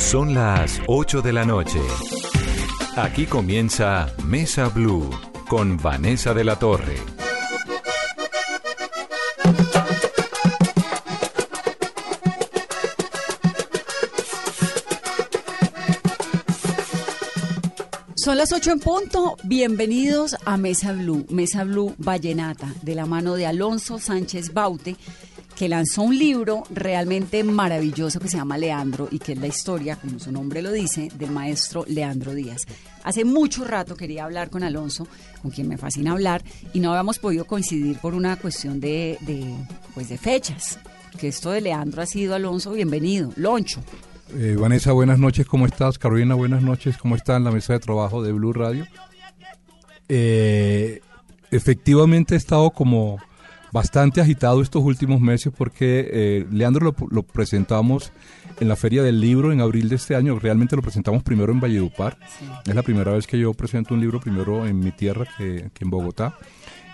Son las 8 de la noche. Aquí comienza Mesa Blue con Vanessa de la Torre. Son las 8 en punto. Bienvenidos a Mesa Blue, Mesa Blue Vallenata, de la mano de Alonso Sánchez Baute, que lanzó un libro realmente maravilloso que se llama Leandro y que es la historia, como su nombre lo dice, del maestro Leandro Díaz. Hace mucho rato quería hablar con Alonso, con quien me fascina hablar, y no habíamos podido coincidir por una cuestión de, pues de fechas. Que esto de Leandro ha sido, Alonso, bienvenido. Loncho. Eh, Vanessa, buenas noches, ¿cómo estás? Carolina, buenas noches, ¿cómo está en la mesa de trabajo de Blue Radio? Eh, efectivamente he estado como bastante agitado estos últimos meses porque eh, Leandro lo, lo, presentamos en la Feria del Libro en abril de este año, realmente lo presentamos primero en Valledupar, sí. es la primera vez que yo presento un libro primero en mi tierra que, que en Bogotá.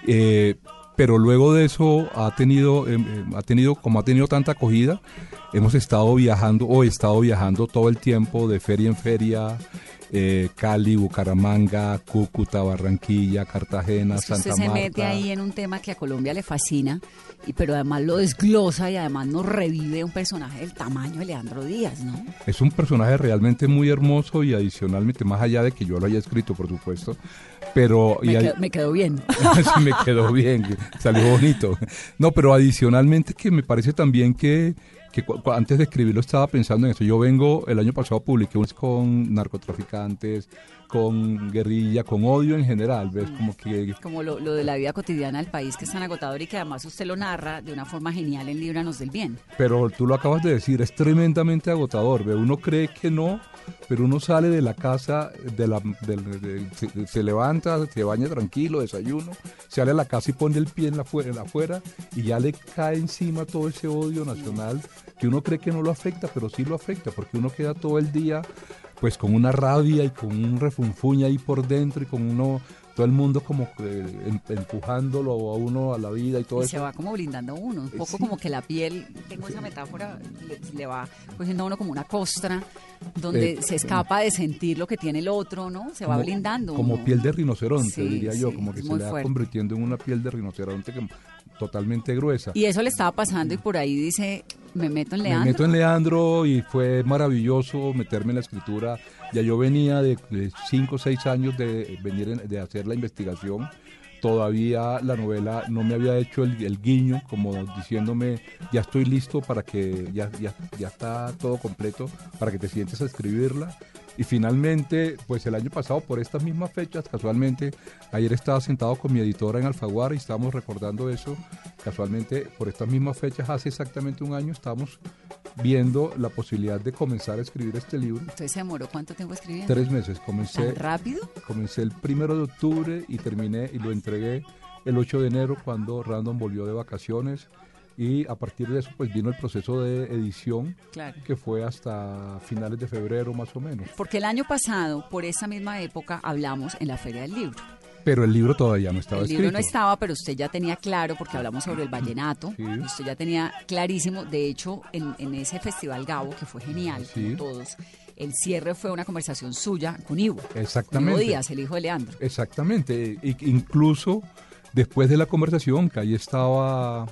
Eh, pero luego de eso ha tenido, eh, ha tenido, como ha tenido tanta acogida, hemos estado viajando o he estado viajando todo el tiempo de feria en feria, eh, Cali, Bucaramanga, Cúcuta, Barranquilla, Cartagena, es que Santa usted se Marta. mete ahí en un tema que a Colombia le fascina, y, pero además lo desglosa y además nos revive un personaje del tamaño de Leandro Díaz, ¿no? Es un personaje realmente muy hermoso y adicionalmente, más allá de que yo lo haya escrito, por supuesto, pero... Me, y quedó, me quedó bien. sí, me quedó bien, salió bonito. No, pero adicionalmente que me parece también que que antes de escribirlo estaba pensando en eso. Yo vengo, el año pasado publiqué unos con narcotraficantes, con guerrilla, con odio en general, ¿ves? Como que... Como lo, lo, de la vida cotidiana del país que es tan agotador y que además usted lo narra de una forma genial en Líbranos del Bien. Pero tú lo acabas de decir, es tremendamente agotador, ¿ves? Uno cree que no, pero uno sale de la casa, de la, de, de, se, se, levanta, se baña tranquilo, desayuno, sale a la casa y pone el pie en la, en la afuera y ya le cae encima todo ese odio nacional que uno cree que no lo afecta, pero sí lo afecta, porque uno queda todo el día pues con una rabia y con un refunfuña ahí por dentro y con uno todo el mundo como eh, empujándolo a uno a la vida y todo y eso. se va como blindando uno, un poco sí. como que la piel, tengo esa metáfora, le, le, va cogiendo a uno como una costra donde eh, se escapa de sentir lo que tiene el otro, ¿no? Se como, va blindando. Como uno. piel de rinoceronte, sí, diría yo, sí, como que se le va convirtiendo en una piel de rinoceronte que, totalmente gruesa. Y eso le estaba pasando y por ahí dice, me meto en Leandro. Me meto en Leandro y fue maravilloso meterme en la escritura. Ya yo venía de, de cinco o seis años de venir en, de hacer la investigación. Todavía la novela no me había hecho el, guiño, como diciéndome, ya estoy listo para que, ya, ya, ya está todo completo, para que te sientes a escribirla. Y finalmente, pues el año pasado, por estas mismas fechas, casualmente, ayer estaba sentado con mi editora en Alfaguara y estábamos recordando eso. Casualmente, por estas mismas fechas, hace exactamente un año, estábamos viendo la posibilidad de comenzar a escribir este libro. ¿Entonces se demoró cuánto tiempo escribiendo? Tres meses. Comencé, ¿Tan rápido? Comencé el primero de octubre y terminé y lo entregué el 8 de enero cuando Random volvió de vacaciones y a partir de eso pues vino el proceso de edición claro. que fue hasta finales de febrero más o menos. Porque el año pasado, por esa misma época, hablamos en la Feria del Libro. Pero el libro todavía no estaba el escrito. El libro no estaba, pero usted ya tenía claro, porque hablamos sobre el vallenato, sí. usted ya tenía clarísimo, de hecho, en, en ese festival Gabo, que fue genial, sí. como todos, el cierre fue una conversación suya con Ivo. Exactamente. Con Ivo Díaz, el hijo de Leandro. Exactamente. E incluso después de la conversación, que ahí estaba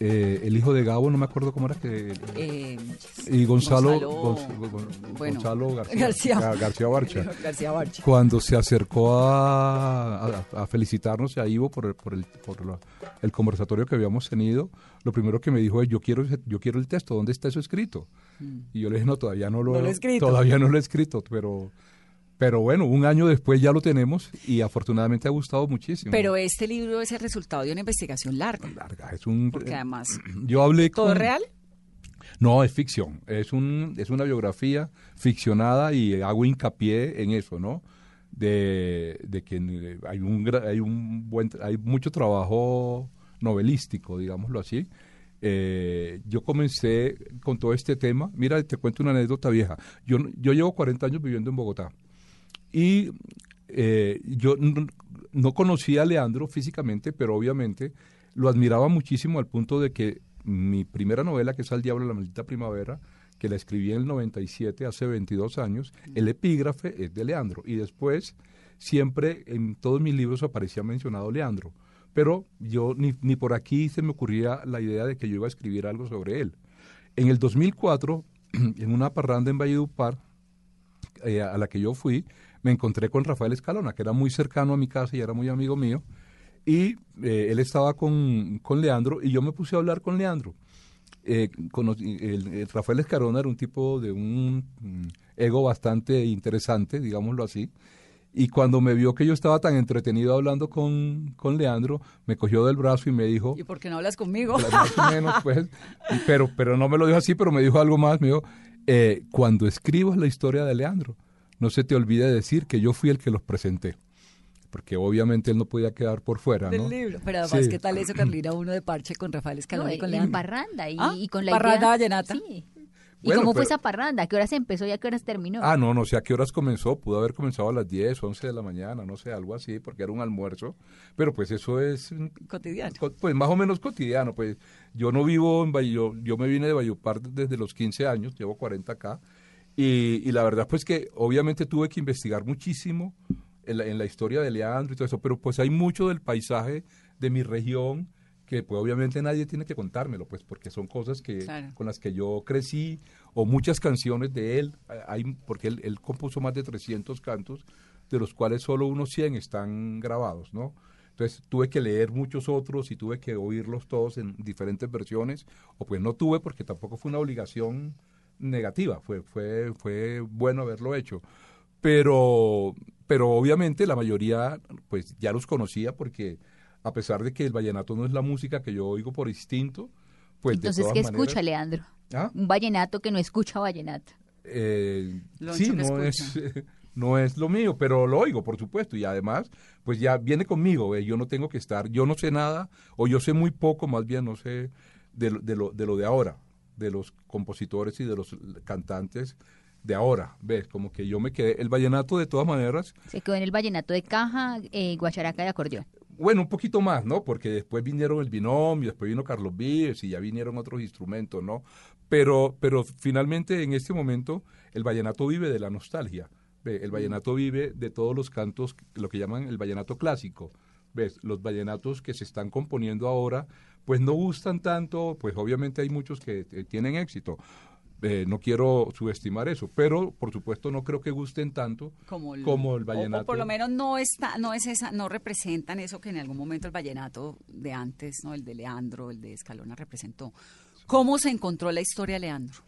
eh, el hijo de Gabo, no me acuerdo cómo era que. Eh, y Gonzalo, Gonzalo, Gon, bueno, Gonzalo García, García, García, Barcha, García, Barcha. Cuando se acercó a, a, a felicitarnos a Ivo por, el, por, el, por la, el, conversatorio que habíamos tenido, lo primero que me dijo es: Yo quiero, yo quiero el texto, ¿dónde está eso escrito? Mm. Y yo le dije: No, todavía no lo, no lo he escrito. Todavía no lo he escrito, pero. Pero bueno, un año después ya lo tenemos y afortunadamente ha gustado muchísimo. Pero este libro es el resultado de una investigación larga. Larga, es un... Porque además... Yo hablé ¿Todo con, real? No, es ficción. Es, un, es una biografía ficcionada y hago hincapié en eso, ¿no? De, de que hay un, hay un buen, hay mucho trabajo novelístico, digámoslo así. Eh, yo comencé con todo este tema. Mira, te cuento una anécdota vieja. Yo, yo llevo 40 años viviendo en Bogotá y eh, yo no, no conocía a Leandro físicamente, pero obviamente lo admiraba muchísimo al punto de que mi primera novela, que es Al Diablo la Maldita Primavera, que la escribí en el 97, hace 22 años, el epígrafe es de Leandro. Y después, siempre en todos mis libros aparecía mencionado Leandro. Pero yo ni, ni por aquí se me ocurría la idea de que yo iba a escribir algo sobre él. En el 2004, en una parranda en Valledupar, eh, a la que yo fui, me encontré con Rafael Escalona, que era muy cercano a mi casa y era muy amigo mío. Y eh, él estaba con, con Leandro y yo me puse a hablar con Leandro. Eh, conocí- el- el Rafael Escalona era un tipo de un mm, ego bastante interesante, digámoslo así. Y cuando me vio que yo estaba tan entretenido hablando con, con Leandro, me cogió del brazo y me dijo, ¿Y por qué no hablas conmigo? Claro, más o menos, pues. Pero, pero no me lo dijo así, pero me dijo algo más. Me dijo, eh, cuando escribas la historia de Leandro, no se te olvide decir que yo fui el que los presenté. Porque obviamente él no podía quedar por fuera, del ¿no? libro. Pero además, Sí. ¿qué tal eso, Carlina? Uno de parche con Rafael Escalona No, y con Leandro. parranda y, Ah, y con la parranda idea- vallenata. Sí. ¿Y Bueno, cómo fue esa parranda? ¿A qué horas empezó y a qué horas terminó? Ah, no, no sé a qué horas comenzó. Pudo haber comenzado a las 10, 11 de la mañana, no sé, algo así, porque era un almuerzo. Pero pues eso es mm, Cotidiano. co- pues más o menos cotidiano, pues yo no vivo en Valle, yo, yo me vine de Valledupar desde los 15 años, llevo 40 acá, y, y la verdad pues que obviamente tuve que investigar muchísimo en la, en la historia de Leandro y todo eso, pero pues hay mucho del paisaje de mi región que pues obviamente nadie tiene que contármelo, pues porque son cosas que Claro. con las que yo crecí, o muchas canciones de él, hay, porque él, él compuso más de 300 cantos, de los cuales solo unos 100 están grabados, ¿no? Entonces tuve que leer muchos otros y tuve que oírlos todos en diferentes versiones, o pues no tuve porque tampoco fue una obligación negativa, fue, fue, fue bueno haberlo hecho. Pero, pero obviamente la mayoría pues ya los conocía porque a pesar de que el vallenato no es la música que yo oigo por instinto, pues de Entonces, todas ¿qué maneras- escucha Leandro? ¿Ah? Un vallenato que no escucha vallenato. Eh, sí, no es, no es lo mío, pero lo oigo, por supuesto, y además, pues ya viene conmigo, eh, yo no tengo que estar, yo no sé nada, o yo sé muy poco, más bien no sé de, lo- de, lo, de lo de ahora, de los compositores y de los cantantes de ahora, ves, como que yo me quedé, el vallenato de todas maneras, Se quedó en el vallenato de caja, eh, guacharaca de acordeón. bueno, un poquito más, ¿no? Porque después vinieron el binomio, después vino Carlos Vives y ya vinieron otros instrumentos, ¿no? Pero, pero finalmente en este momento el vallenato vive de la nostalgia. Ve, El vallenato vive de todos los cantos, lo que llaman el vallenato clásico. ¿Ves? Los vallenatos que se están componiendo ahora, pues no gustan tanto, pues obviamente hay muchos que eh, tienen éxito. Eh, no quiero subestimar eso, pero por supuesto no creo que gusten tanto como el, como el o- vallenato. O, por lo menos no está, no es esa, no representan eso que en algún momento el vallenato de antes, no, el de Leandro, el de Escalona representó. ¿Cómo se encontró la historia de Leandro?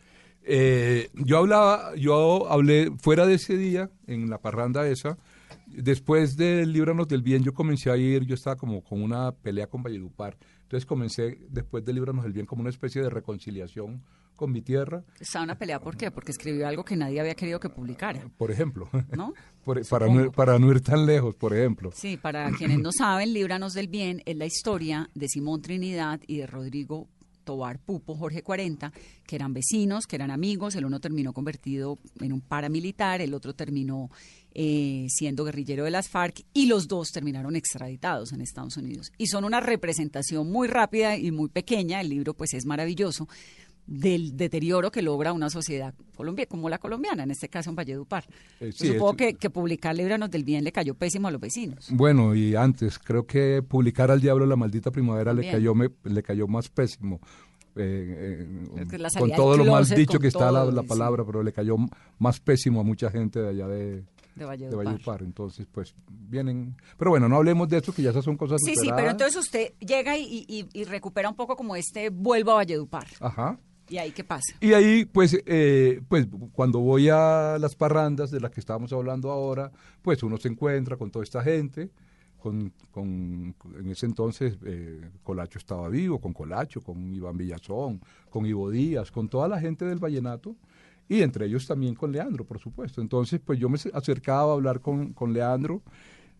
Eh, yo hablaba, yo hablé fuera de ese día, en la parranda esa, después de Líbranos del Bien, yo comencé a ir, yo estaba como con una pelea con Valledupar, entonces comencé después de Líbranos del Bien como una especie de reconciliación con mi tierra, Estaba una pelea, ¿por qué? Porque escribió algo que nadie había querido que publicara, por ejemplo, ¿no? Por- para, no, para no ir tan lejos, por ejemplo. Sí, para quienes no saben, Líbranos del Bien es la historia de Simón Trinidad y de Rodrigo Tobar Pupo, Jorge 40, que eran vecinos, que eran amigos. El uno terminó convertido en un paramilitar, el otro terminó eh, siendo guerrillero de las FARC y los dos terminaron extraditados en Estados Unidos. Y son una representación muy rápida y muy pequeña, el libro pues es maravilloso, del deterioro que logra una sociedad colombia, como la colombiana, en este caso en Valledupar. Eh, Yo sí, supongo es- que, que publicar Líbranos del Bien le cayó pésimo a los vecinos. Bueno, y antes, creo que publicar al diablo la maldita primavera le cayó, me, le cayó más pésimo. Eh, eh, con todo lo mal dicho que está la, la sí. palabra, pero le cayó más pésimo a mucha gente de allá de, De de Valledupar. Valledupar. Entonces, pues, vienen... Pero bueno, no hablemos de eso, que ya esas son cosas Sí, sí, pero entonces usted llega y, y- y recupera un poco como este vuelvo a Valledupar. Ajá. ¿Y ahí qué pasa? Y ahí, pues, eh, pues, cuando voy a las parrandas de las que estábamos hablando ahora, pues uno se encuentra con toda esta gente, con, con- en ese entonces eh, Colacho estaba vivo, con Colacho, con Iván Villazón, con Ivo Díaz, con toda la gente del vallenato y entre ellos también con Leandro, por supuesto. Entonces, pues yo me acercaba a hablar con, con Leandro,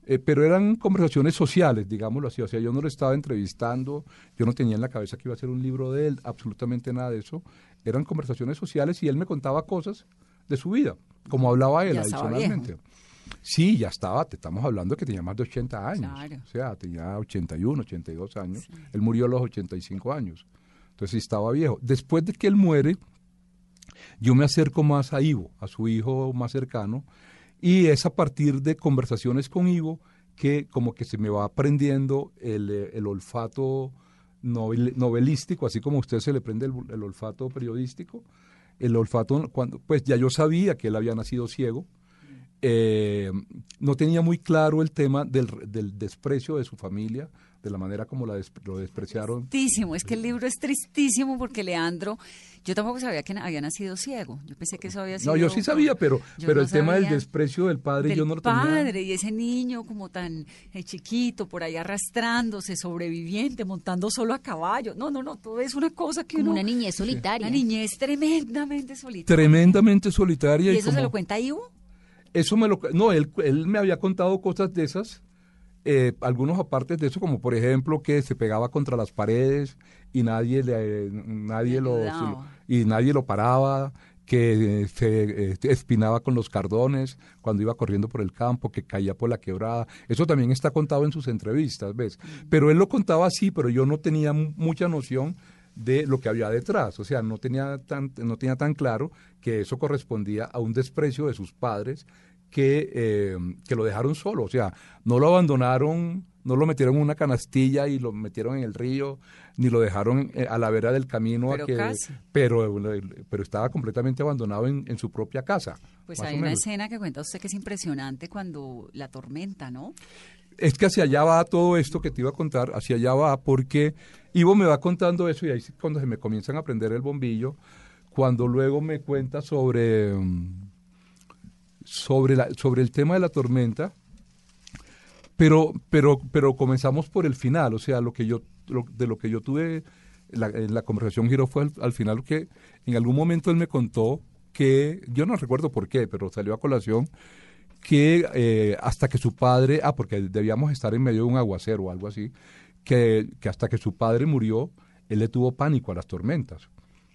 eh, pero eran conversaciones sociales, digámoslo así. O sea, yo no lo estaba entrevistando, yo no tenía en la cabeza que iba a ser un libro de él, absolutamente nada de eso. Eran conversaciones sociales y él me contaba cosas de su vida, como hablaba él Ya adicionalmente. Sí, ya estaba, te estamos hablando que tenía más de 80 años. Claro. O sea, tenía 81, 82 años. Él murió a los 85 años. Entonces sí estaba viejo. Después de que él muere, yo me acerco más a Ivo, a su hijo más cercano, y es a partir de conversaciones con Ivo que como que se me va aprendiendo el, eh, el olfato novel- novelístico, así como a usted se le prende el, el olfato periodístico. El olfato, cuando, pues ya yo sabía que él había nacido ciego, eh, no tenía muy claro el tema del, del desprecio de su familia, de la manera como la des- lo despreciaron. Tristísimo, es que el libro es tristísimo porque Leandro, yo tampoco sabía que había nacido ciego. Yo pensé que eso había sido. No, yo sí sabía, pero, pero no el tema del desprecio del padre del yo no lo tenía. padre y ese niño como tan eh, chiquito por ahí arrastrándose, sobreviviente, montando solo a caballo. No, no, no, todo es una cosa que Como uno. una niñez solitaria. Una niñez tremendamente solitaria. Tremendamente solitaria. ¿Y y eso se lo cuenta Ivo? Eso me lo... No, él, él me había contado cosas de esas, eh, algunos apartes de eso, como por ejemplo que se pegaba contra las paredes y nadie le, eh, nadie lo, y nadie lo paraba, que eh, se eh, espinaba con los cardones cuando iba corriendo por el campo, que caía por la quebrada. Eso también está contado en sus entrevistas, ¿ves? Pero él lo contaba así, pero yo no tenía mu- mucha noción de lo que había detrás. O sea, no tenía tan, no tenía tan claro que eso correspondía a un desprecio de sus padres que, eh, que lo dejaron solo. O sea, no lo abandonaron, no lo metieron en una canastilla y lo metieron en el río, ni lo dejaron eh, a la vera del camino. Pero a que, casi. Pero, pero estaba completamente abandonado en, en su propia casa. Pues hay una escena que cuenta usted que es impresionante cuando la tormenta, ¿no? Es que hacia allá va todo esto que te iba a contar, hacia allá va porque Ivo me va contando eso y ahí es cuando se me comienzan a prender el bombillo, cuando luego me cuenta sobre, mm, sobre, la, sobre el tema de la tormenta, pero, pero, pero comenzamos por el final, o sea, lo que yo, lo- de lo que yo tuve, la, la conversación giró fue al, al final que en algún momento él me contó que, yo no recuerdo por qué, pero salió a colación, que eh, hasta que su padre, ah, porque debíamos estar en medio de un aguacero o algo así, que, que hasta que su padre murió, él le tuvo pánico a las tormentas.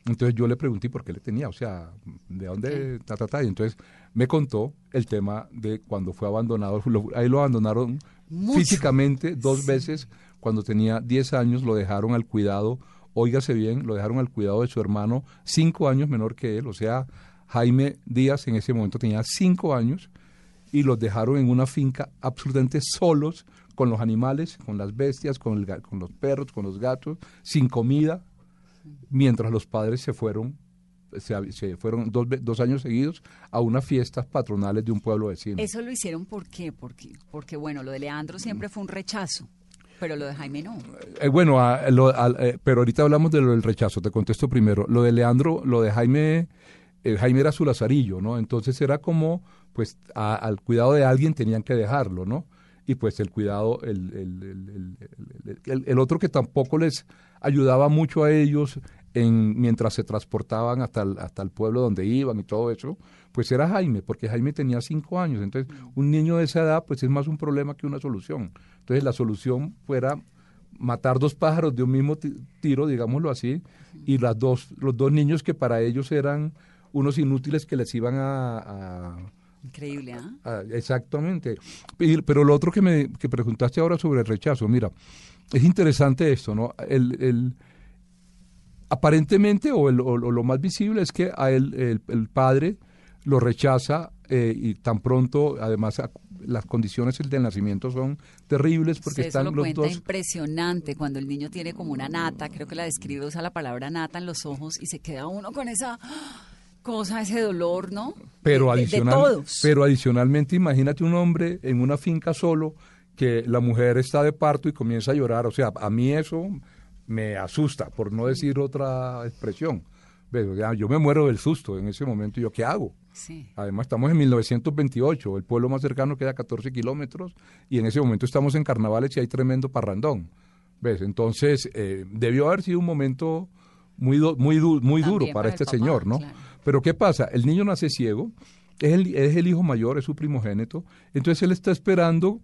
Entonces yo le pregunté por qué le tenía, o sea, ¿de dónde? Ta, ta, ta. Y entonces me contó el tema de cuando fue abandonado, lo- ahí lo abandonaron Mucho. físicamente dos veces, cuando tenía 10 años lo dejaron al cuidado, óigase bien, lo dejaron al cuidado de su hermano, cinco años menor que él, o sea, Jaime Díaz en ese momento tenía cinco años, y los dejaron en una finca absolutamente solos con los animales, con las bestias, con, el con los perros, con los gatos, sin comida, mientras los padres se fueron, se, se fueron dos, dos años seguidos a unas fiestas patronales de un pueblo vecino. Eso lo hicieron ¿por qué? Porque, porque bueno, lo de Leandro siempre fue un rechazo, pero lo de Jaime no. Eh, bueno, a- lo- al- eh, pero ahorita hablamos de lo del rechazo, te contesto primero. Lo de Leandro, lo de Jaime, eh, Jaime era su lazarillo, ¿no? Entonces era como, pues, a- al cuidado de alguien tenían que dejarlo, ¿no? Y pues el cuidado, el- el- el- el otro que tampoco les ayudaba mucho a ellos en, mientras se transportaban hasta el, hasta el pueblo donde iban y todo eso, pues era Jaime, porque Jaime tenía cinco años. Entonces, un niño de esa edad, pues es más un problema que una solución. Entonces, la solución fuera matar dos pájaros de un mismo ti- tiro, digámoslo así, y las dos, los dos niños que para ellos eran unos inútiles que les iban a- a Increíble. Ah, exactamente. Pero lo otro que me que preguntaste ahora sobre el rechazo, mira, es interesante esto, ¿no? El, el- aparentemente, o, el- o lo- más visible es que a él, el, el padre lo rechaza eh, y tan pronto, además, las condiciones del nacimiento son terribles porque Usted están lo los cuenta dos... impresionante cuando el niño tiene como una nata, creo que la describe, usa la palabra nata en los ojos y se queda uno con esa cosa, ese dolor, ¿no? Pero, de adicional, todos. pero adicionalmente, imagínate un hombre en una finca solo que la mujer está de parto y comienza a llorar. O sea, a mí eso me asusta, por no decir otra expresión. Yo me muero del susto en ese momento. ¿Yo qué hago? Sí. Además, estamos en 1928, el pueblo más cercano queda a 14 kilómetros y en ese momento estamos en carnavales y hay tremendo parrandón. ¿Ves? Entonces, eh, debió haber sido un momento muy, muy, du- muy También duro para este papá, señor, ¿no? claro. Pero ¿qué pasa? El niño nace ciego, es el, es el hijo mayor, es su primogénito, entonces él está esperando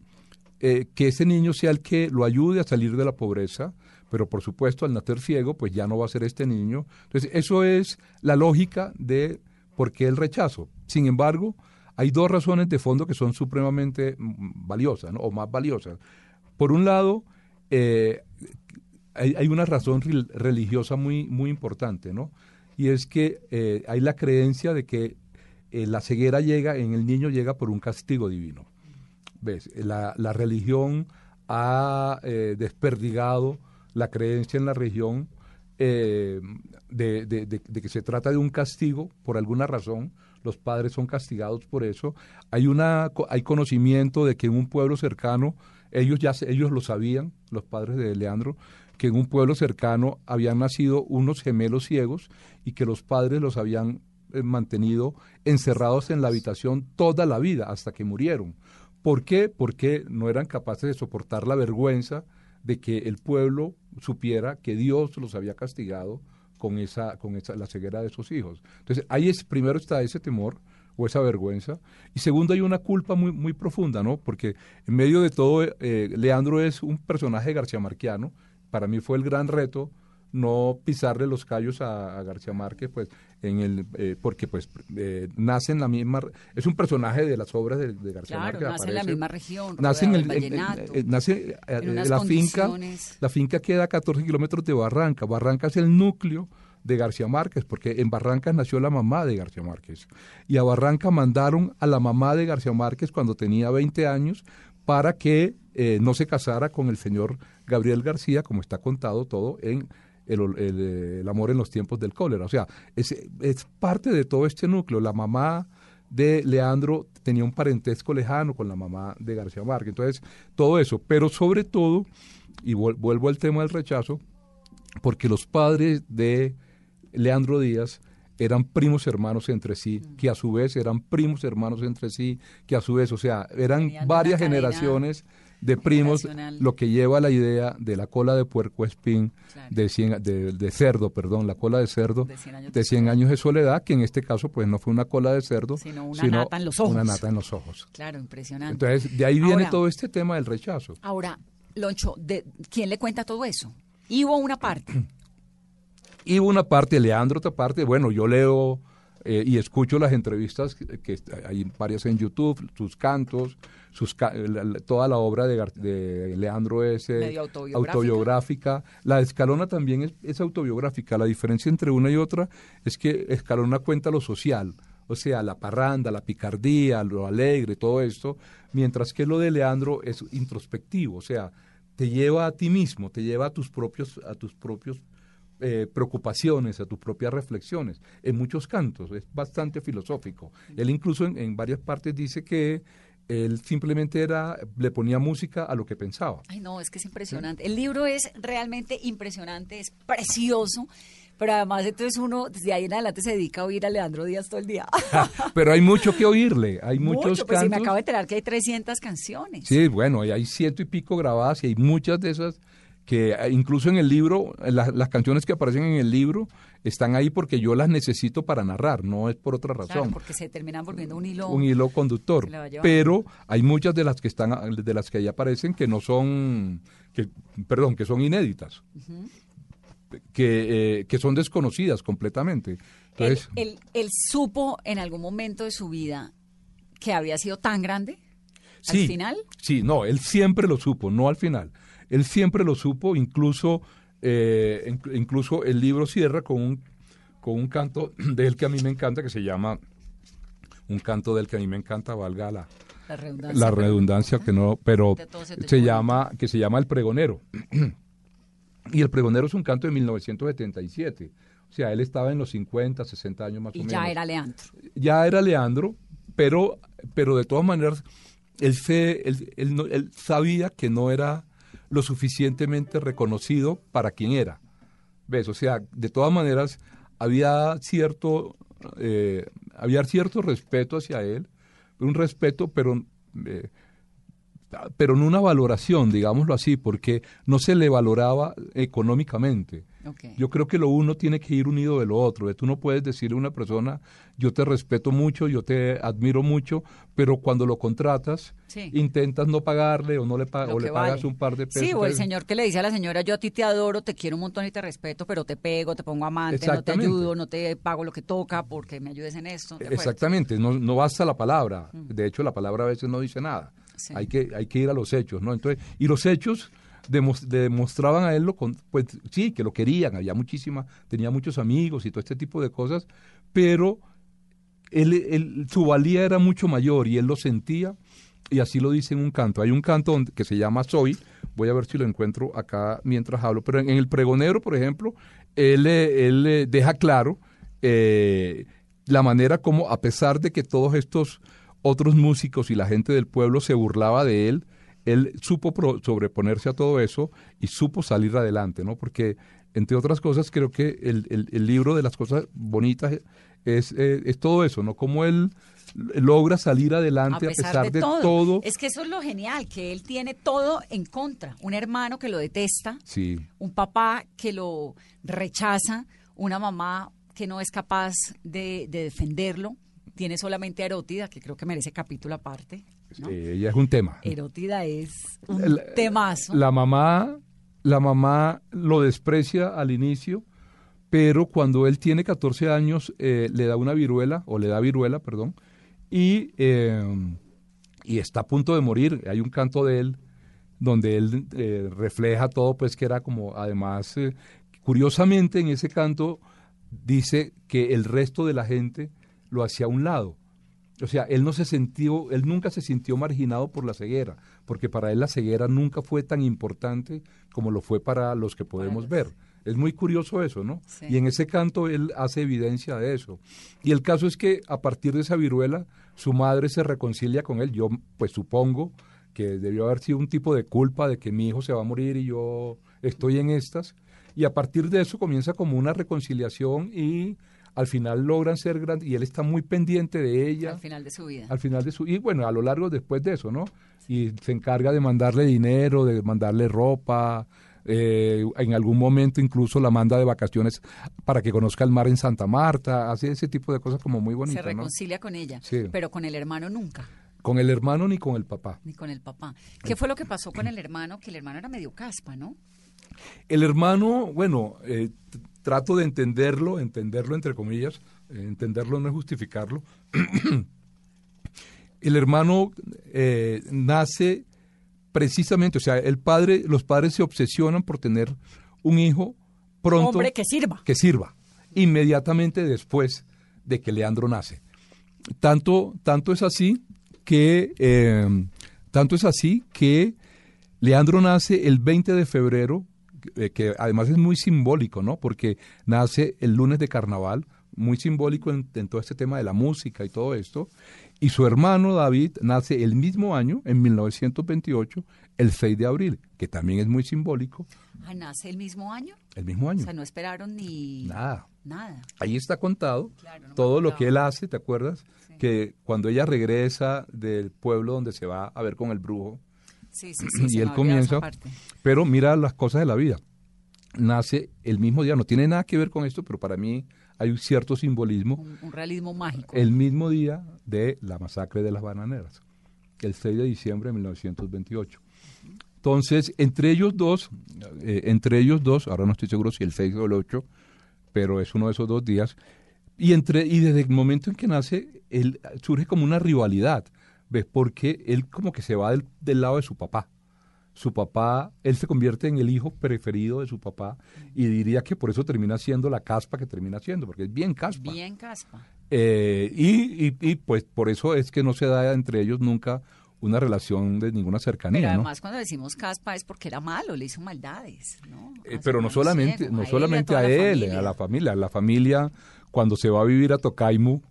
eh, que ese niño sea el que lo ayude a salir de la pobreza, pero por supuesto al nacer ciego, pues ya no va a ser este niño. Entonces, eso es la lógica de por qué el rechazo. Sin embargo, hay dos razones de fondo que son supremamente mm, valiosas, ¿no? o más valiosas. Por un lado, eh, hay, una razón rel- religiosa muy, muy importante, ¿no? Y es que eh, hay la creencia de que la ceguera llega, en el niño llega por un castigo divino. ¿Ves? La, religión ha eh, desperdigado la creencia en la religión eh, de, de- que se trata de un castigo por alguna razón. Los padres son castigados por eso. Hay, una, hay conocimiento de que en un pueblo cercano, ellos ya ellos lo sabían, los padres de Leandro, que en un pueblo cercano habían nacido unos gemelos ciegos y que los padres los habían eh, mantenido encerrados en la habitación toda la vida hasta que murieron. ¿Por qué? Porque no eran capaces de soportar la vergüenza de que el pueblo supiera que Dios los había castigado con esa, con esa, la ceguera de sus hijos. Entonces, ahí es, primero está ese temor o esa vergüenza, y segundo hay una culpa muy, muy profunda, ¿no? Porque en medio de todo, eh, Leandro es un personaje garciamarquiano, para mí fue el gran reto no pisarle los callos a, a García Márquez, pues, en el, eh, porque pues eh, nace en la misma, es un personaje de las obras de, de García Claro, Márquez. nace en la misma región, Nace en el, en- en- eh, nace en eh, la finca, la finca queda a 14 kilómetros de Barranca. Barranca es el núcleo de García Márquez, porque en Barranca nació la mamá de García Márquez. Y a Barranca mandaron a la mamá de García Márquez cuando tenía 20 años para que eh, no se casara con el señor Gabriel García, como está contado todo en el, el, eh, el amor en los tiempos del cólera. O sea, es, es parte de todo este núcleo. La mamá de Leandro tenía un parentesco lejano con la mamá de García Márquez. Entonces, todo eso. Pero sobre todo, y vuel- vuelvo al tema del rechazo, porque los padres de Leandro Díaz eran primos hermanos entre sí, Mm. que a su vez eran primos hermanos entre sí, que a su vez, o sea, eran varias cadena generaciones de primos, lo que lleva a la idea de la cola de puerco espín, Claro. de, cien- de, de cerdo, perdón, la cola de cerdo, De 100 años de de 100 años de soledad, que en este caso pues no fue una cola de cerdo, Sino una nata en los ojos. Una nata en los ojos. Claro, impresionante. Entonces, de ahí viene Ahora- todo este tema del rechazo. Ahora, Loncho, ¿de ¿quién le cuenta todo eso? Hubo una parte. Y una parte, Leandro otra parte, bueno, yo leo eh, y escucho las entrevistas que, que hay varias en YouTube, sus cantos, sus toda la obra de, Leandro es eh, autobiográfica. autobiográfica. La de Escalona también es, es autobiográfica. La diferencia entre una y otra es que Escalona cuenta lo social, o sea, la parranda, la picardía, lo alegre, todo esto, mientras que lo de Leandro es introspectivo, o sea, te lleva a ti mismo, te lleva a tus propios, a tus propios eh, preocupaciones, a tus propias reflexiones. En muchos cantos es bastante filosófico. Él incluso en, en varias partes dice que él simplemente era, le ponía música a lo que pensaba. Ay, no, es que es impresionante. El libro es realmente impresionante, es precioso, pero además entonces uno desde ahí en adelante se dedica a oír a Leandro Díaz todo el día. Pero hay mucho que oírle, hay muchos Mucho, pues sí, me acabo de enterar que hay 300 canciones. Sí, bueno, y hay ciento y pico grabadas y hay muchas de esas que eh, incluso en el libro, eh, la- las canciones que aparecen en el libro están ahí porque yo las necesito para narrar, no es por otra Claro, razón. porque se terminan volviendo un hilo. un hilo conductor. Pero hay muchas de las que están de las que ahí aparecen que no son que perdón, que son inéditas. Que, eh, que son desconocidas completamente. él, Entonces, él- él supo en algún momento de su vida que había sido tan grande. sí, Al final, Sí, no, él siempre lo supo, no al final. Él siempre lo supo, incluso, eh, in- incluso el libro cierra con un, con un canto de él que a mí me encanta, que se llama, un canto del que a mí me encanta, valga la, la redundancia. la redundancia, que no, pero se llama, que se llama El Pregonero. y El Pregonero es un canto de 1977. O sea, él estaba en los 50, 60 años más o Y menos ya era Leandro. ya era Leandro, pero, pero de todas maneras, él, se, él, él él sabía que no era lo suficientemente reconocido para quien era. ¿Ves? O sea, de todas maneras, había cierto, eh, había cierto respeto hacia él, un respeto, pero, eh, pero no una valoración, digámoslo así, porque no se le valoraba económicamente. Yo creo que lo uno tiene que ir unido de lo otro. Tú no puedes decirle a una persona, yo te respeto mucho, yo te admiro mucho, pero cuando lo contratas, Sí. intentas no pagarle o no le, o pagas vale. un par de pesos. Sí, o el señor que le dice a la señora, yo a ti te adoro, te quiero un montón y te respeto, pero te pego, te pongo amante, no te ayudo, no te pago lo que toca porque me ayudes en esto. Exactamente, no, no basta la palabra. De hecho, la palabra a veces no dice nada. Sí. Hay, que, hay que ir a los hechos, ¿no? Entonces, y los hechos demostraban a él, lo con- pues sí, que lo querían, había muchísima, tenía muchos amigos y todo este tipo de cosas, pero él, su valía era mucho mayor y él lo sentía y así lo dice en un canto. Hay un canto que se llama Soy, voy a ver si lo encuentro acá mientras hablo, pero en, el pregonero, por ejemplo, él, él eh, deja claro eh, la manera como, a pesar de que todos estos otros músicos y la gente del pueblo se burlaba de él, él supo pro- sobreponerse a todo eso y supo salir adelante, ¿no? Porque, entre otras cosas, creo que el, el- el libro de las cosas bonitas es, eh, es todo eso, ¿no? Cómo él logra salir adelante a pesar, de, todo. Es que eso es lo genial, que él tiene todo en contra. Un hermano que lo detesta, Sí, un papá que lo rechaza, una mamá que no es capaz de, de defenderlo. Tiene solamente a Erótida, que creo que merece capítulo aparte. ¿no? ella es un tema. Erótida es un La- temazo. La mamá, la mamá lo desprecia al inicio, pero cuando él tiene 14 años eh, le da una viruela, o le da viruela, perdón, y, eh, y está a punto de morir. Hay un canto de él donde él eh, refleja todo, pues que era como, además, curiosamente en ese canto dice que el resto de la gente lo hacía a un lado. O sea, él no se sintió, él nunca se sintió marginado por la ceguera, porque para él la ceguera nunca fue tan importante como lo fue para los que podemos ver. Es muy curioso eso, ¿no? Sí. Y en ese canto él hace evidencia de eso. Y el caso es que a partir de esa viruela, su madre se reconcilia con él. Yo, pues supongo que debió haber sido un tipo de culpa de que mi hijo se va a morir y yo estoy en estas. Y a partir de eso comienza como una reconciliación y al final logran ser grandes y él está muy pendiente de ella al final de su vida. al final de su y bueno a lo largo después de eso no y se encarga de mandarle dinero de mandarle ropa eh, en algún momento incluso la manda de vacaciones para que conozca el mar en Santa Marta hace ese tipo de cosas como muy Se bonitas ¿no? reconcilia con ella, Sí. pero con el hermano nunca, con el hermano ni con el papá ni con el papá. ¿Qué fue lo que pasó con el hermano? Que el hermano era medio caspa, ¿no? El hermano, bueno, eh, trato de entenderlo, entenderlo entre comillas, eh, entenderlo no es justificarlo. el hermano eh, nace precisamente, o sea, el padre, los padres se obsesionan por tener un hijo pronto Hombre que sirva. que sirva, inmediatamente después de que Leandro nace. Tanto, tanto es así que, eh, tanto es así que Leandro nace el 20 de febrero, eh, que además es muy simbólico, ¿no? Porque nace el lunes de carnaval, muy simbólico en, en todo este tema de la música y todo esto. Y su hermano David nace el mismo año, en 1928, el 6 de abril, que también es muy simbólico, Ah, nace el mismo año. el mismo O año. sea, no esperaron ni Nada. nada. Ahí está contado Claro, no me todo lo que él hace, ¿te acuerdas? Que cuando ella regresa del pueblo donde se va a ver con el brujo, Sí, sí, sí. y comienza, parte. pero mira las cosas de la vida. Nace el mismo día, no tiene nada que ver con esto, pero para mí hay un cierto simbolismo. Un, un realismo mágico. El mismo día de la masacre de las bananeras, el 6 de diciembre de 1928. Entonces, entre ellos dos, eh, entre ellos dos, ahora no estoy seguro si el 6 o el 8, pero es uno de esos dos días, y, entre, y desde el momento en que nace, él surge como una rivalidad, ¿ves? Porque él como que se va del, del lado de su papá. Su papá, él se convierte en el hijo preferido de su papá y diría que por eso termina siendo la caspa que termina siendo, porque es bien caspa. Bien caspa. Eh, y, y, y, pues por eso es que no se da entre ellos nunca una relación de ninguna cercanía, Pero ¿no? además cuando decimos caspa es porque era malo, le hizo maldades, ¿no? Eh, A pero no solamente, ciego, no a él solamente a la él, familia. a la familia. La familia, cuando se va a vivir a Tocaimu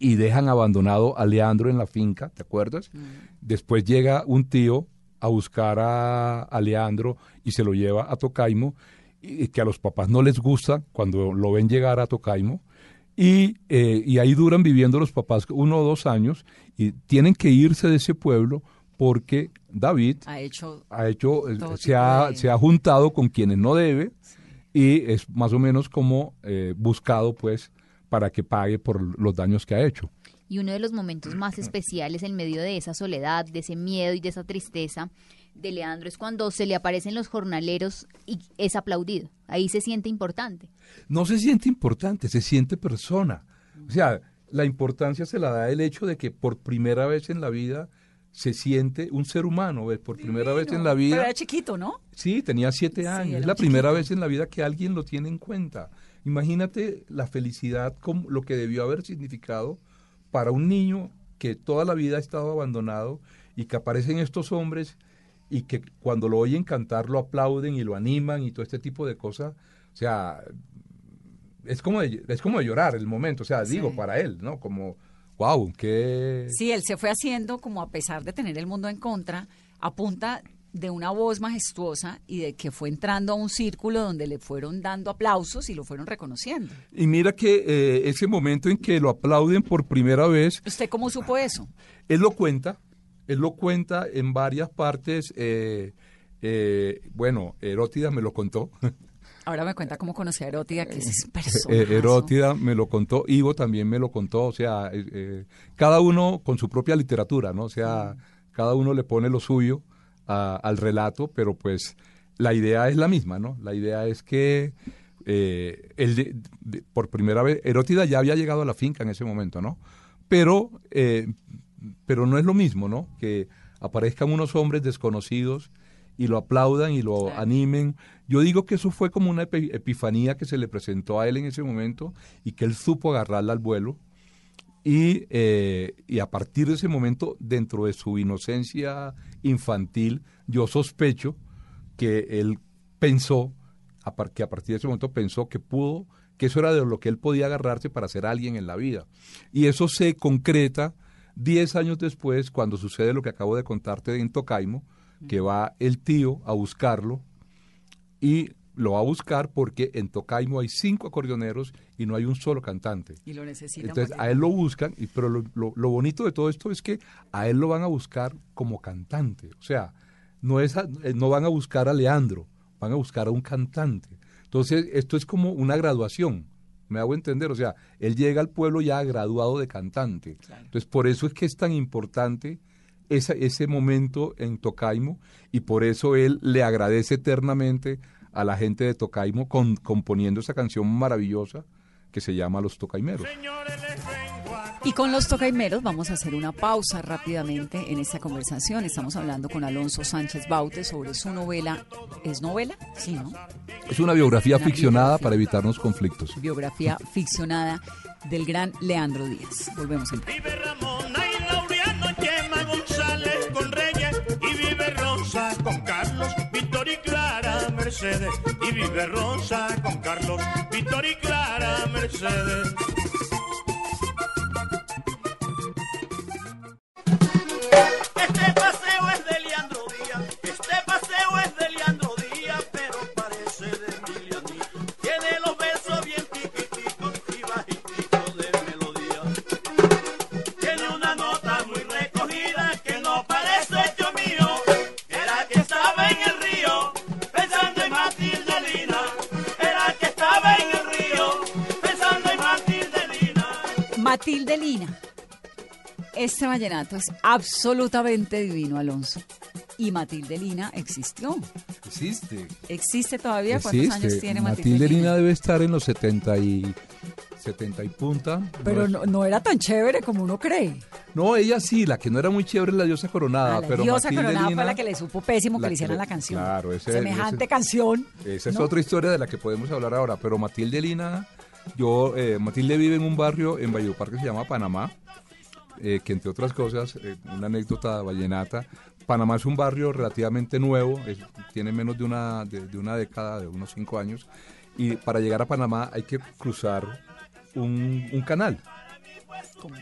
y dejan abandonado a Leandro en la finca, ¿te acuerdas? Mm. Después llega un tío a buscar a, a Leandro y se lo lleva a Tocaimu y que a los papás no les gusta cuando lo ven llegar a Tocaimo. Y, eh, y ahí duran viviendo los papás uno o dos años y tienen que irse de ese pueblo porque David Ha hecho ha hecho, eh, se ha, de- se ha juntado con quienes no debe y es más o menos como eh, buscado pues para que pague por los daños que ha hecho. Y uno de los momentos más especiales en medio de esa soledad, de ese miedo y de esa tristeza de Leandro es cuando se le aparecen los jornaleros y es aplaudido. Ahí se siente importante. No se siente importante, se siente persona. O sea, la importancia se la da el hecho de que por primera vez en la vida se siente un ser humano, ¿ves? por primera vez en la Pero vida. era chiquito, ¿no? Sí, tenía siete años. es la primera vez en la vida que alguien lo tiene en cuenta. Imagínate la felicidad, como lo que debió haber significado para un niño que toda la vida ha estado abandonado y que aparecen estos hombres y que cuando lo oyen cantar lo aplauden y lo animan y todo este tipo de cosas. O sea, es como de, es como de llorar el momento. O sea, digo, para él, ¿no? Como, wow, qué... Sí, él se fue haciendo como a pesar de tener el mundo en contra, a punta de una voz majestuosa y de que fue entrando a un círculo donde le fueron dando aplausos y lo fueron reconociendo. Y mira que eh, ese momento en que lo aplauden por primera vez, ¿Usted cómo supo eso? Él lo cuenta, él lo cuenta en varias partes. eh, eh, bueno, Herótida me lo contó. Ahora me cuenta cómo conocí a Erótida, que es ese personaje. Herótida me lo contó, Ivo también me lo contó. O sea, cada uno con su propia literatura, ¿no? O sea, cada uno le pone lo suyo a- al relato, pero pues la idea es la misma, ¿no? La idea es que eh, él de- de- por primera vez, Herótida ya había llegado a la finca en ese momento, ¿no? Pero, eh, pero no es lo mismo, ¿no? Que aparezcan unos hombres desconocidos y lo aplaudan y lo animen. Yo digo que eso fue como una epi- epifanía que se le presentó a él en ese momento y que él supo agarrarla al vuelo. Y, eh, y a partir de ese momento, dentro de su inocencia infantil, yo sospecho que él pensó, que a partir de ese momento pensó que pudo, que eso era de lo que él podía agarrarse para ser alguien en la vida. Y eso se concreta diez años después, cuando sucede lo que acabo de contarte en Tocaimo, que va el tío a buscarlo y lo va a buscar porque en Tocaimo hay cinco acordeoneros y no hay un solo cantante. Y lo necesitan. Entonces a él lo buscan, y, pero lo, lo- lo bonito de todo esto es que a él lo van a buscar como cantante. O sea, no, es a- eh, no van a buscar a Leandro, van a buscar a un cantante. Entonces esto es como una graduación, me hago entender. O sea, él llega al pueblo ya graduado de cantante. Entonces por eso es que es tan importante esa- ese momento en Tocaimo y por eso él le agradece eternamente a la gente de Tocaimo con, componiendo esa canción maravillosa que se llama Los Tocaimeros. Y con los tocaimeros vamos a hacer una pausa rápidamente en esta conversación. Estamos hablando con Alonso Sánchez Baute sobre su novela. ¿Es novela? Sí, ¿no? Es una biografía Una ficcionada biografía. para evitarnos conflictos. Biografía ficcionada del gran Leandro Díaz. Volvemos en Vive Y vive Rosa con Carlos, Víctor y Clara Mercedes. Este vallenato es absolutamente divino, Alonso. Y Matilde Lina existió. Existe. ¿Existe todavía? ¿Cuántos años tiene Matilde, Matilde Lina Lina? debe estar en los 70 y, 70 y punta. Pero no, no era tan chévere como uno cree. No, ella sí, la que no era muy chévere es la diosa coronada. A la pero diosa Matilde coronada Lina, fue la que le supo pésimo que le hicieran la canción. claro, ese- Semejante ese- canción. Esa es ¿no? otra historia de la que podemos hablar ahora, pero Matilde Lina, yo, eh, Matilde vive en un barrio en Valledupar que se llama Panamá, eh, que entre otras cosas, eh, una anécdota vallenata, Panamá es un barrio relativamente nuevo, es- tiene menos de una, de, de una década, de unos cinco años, y para llegar a Panamá hay que cruzar un, un canal.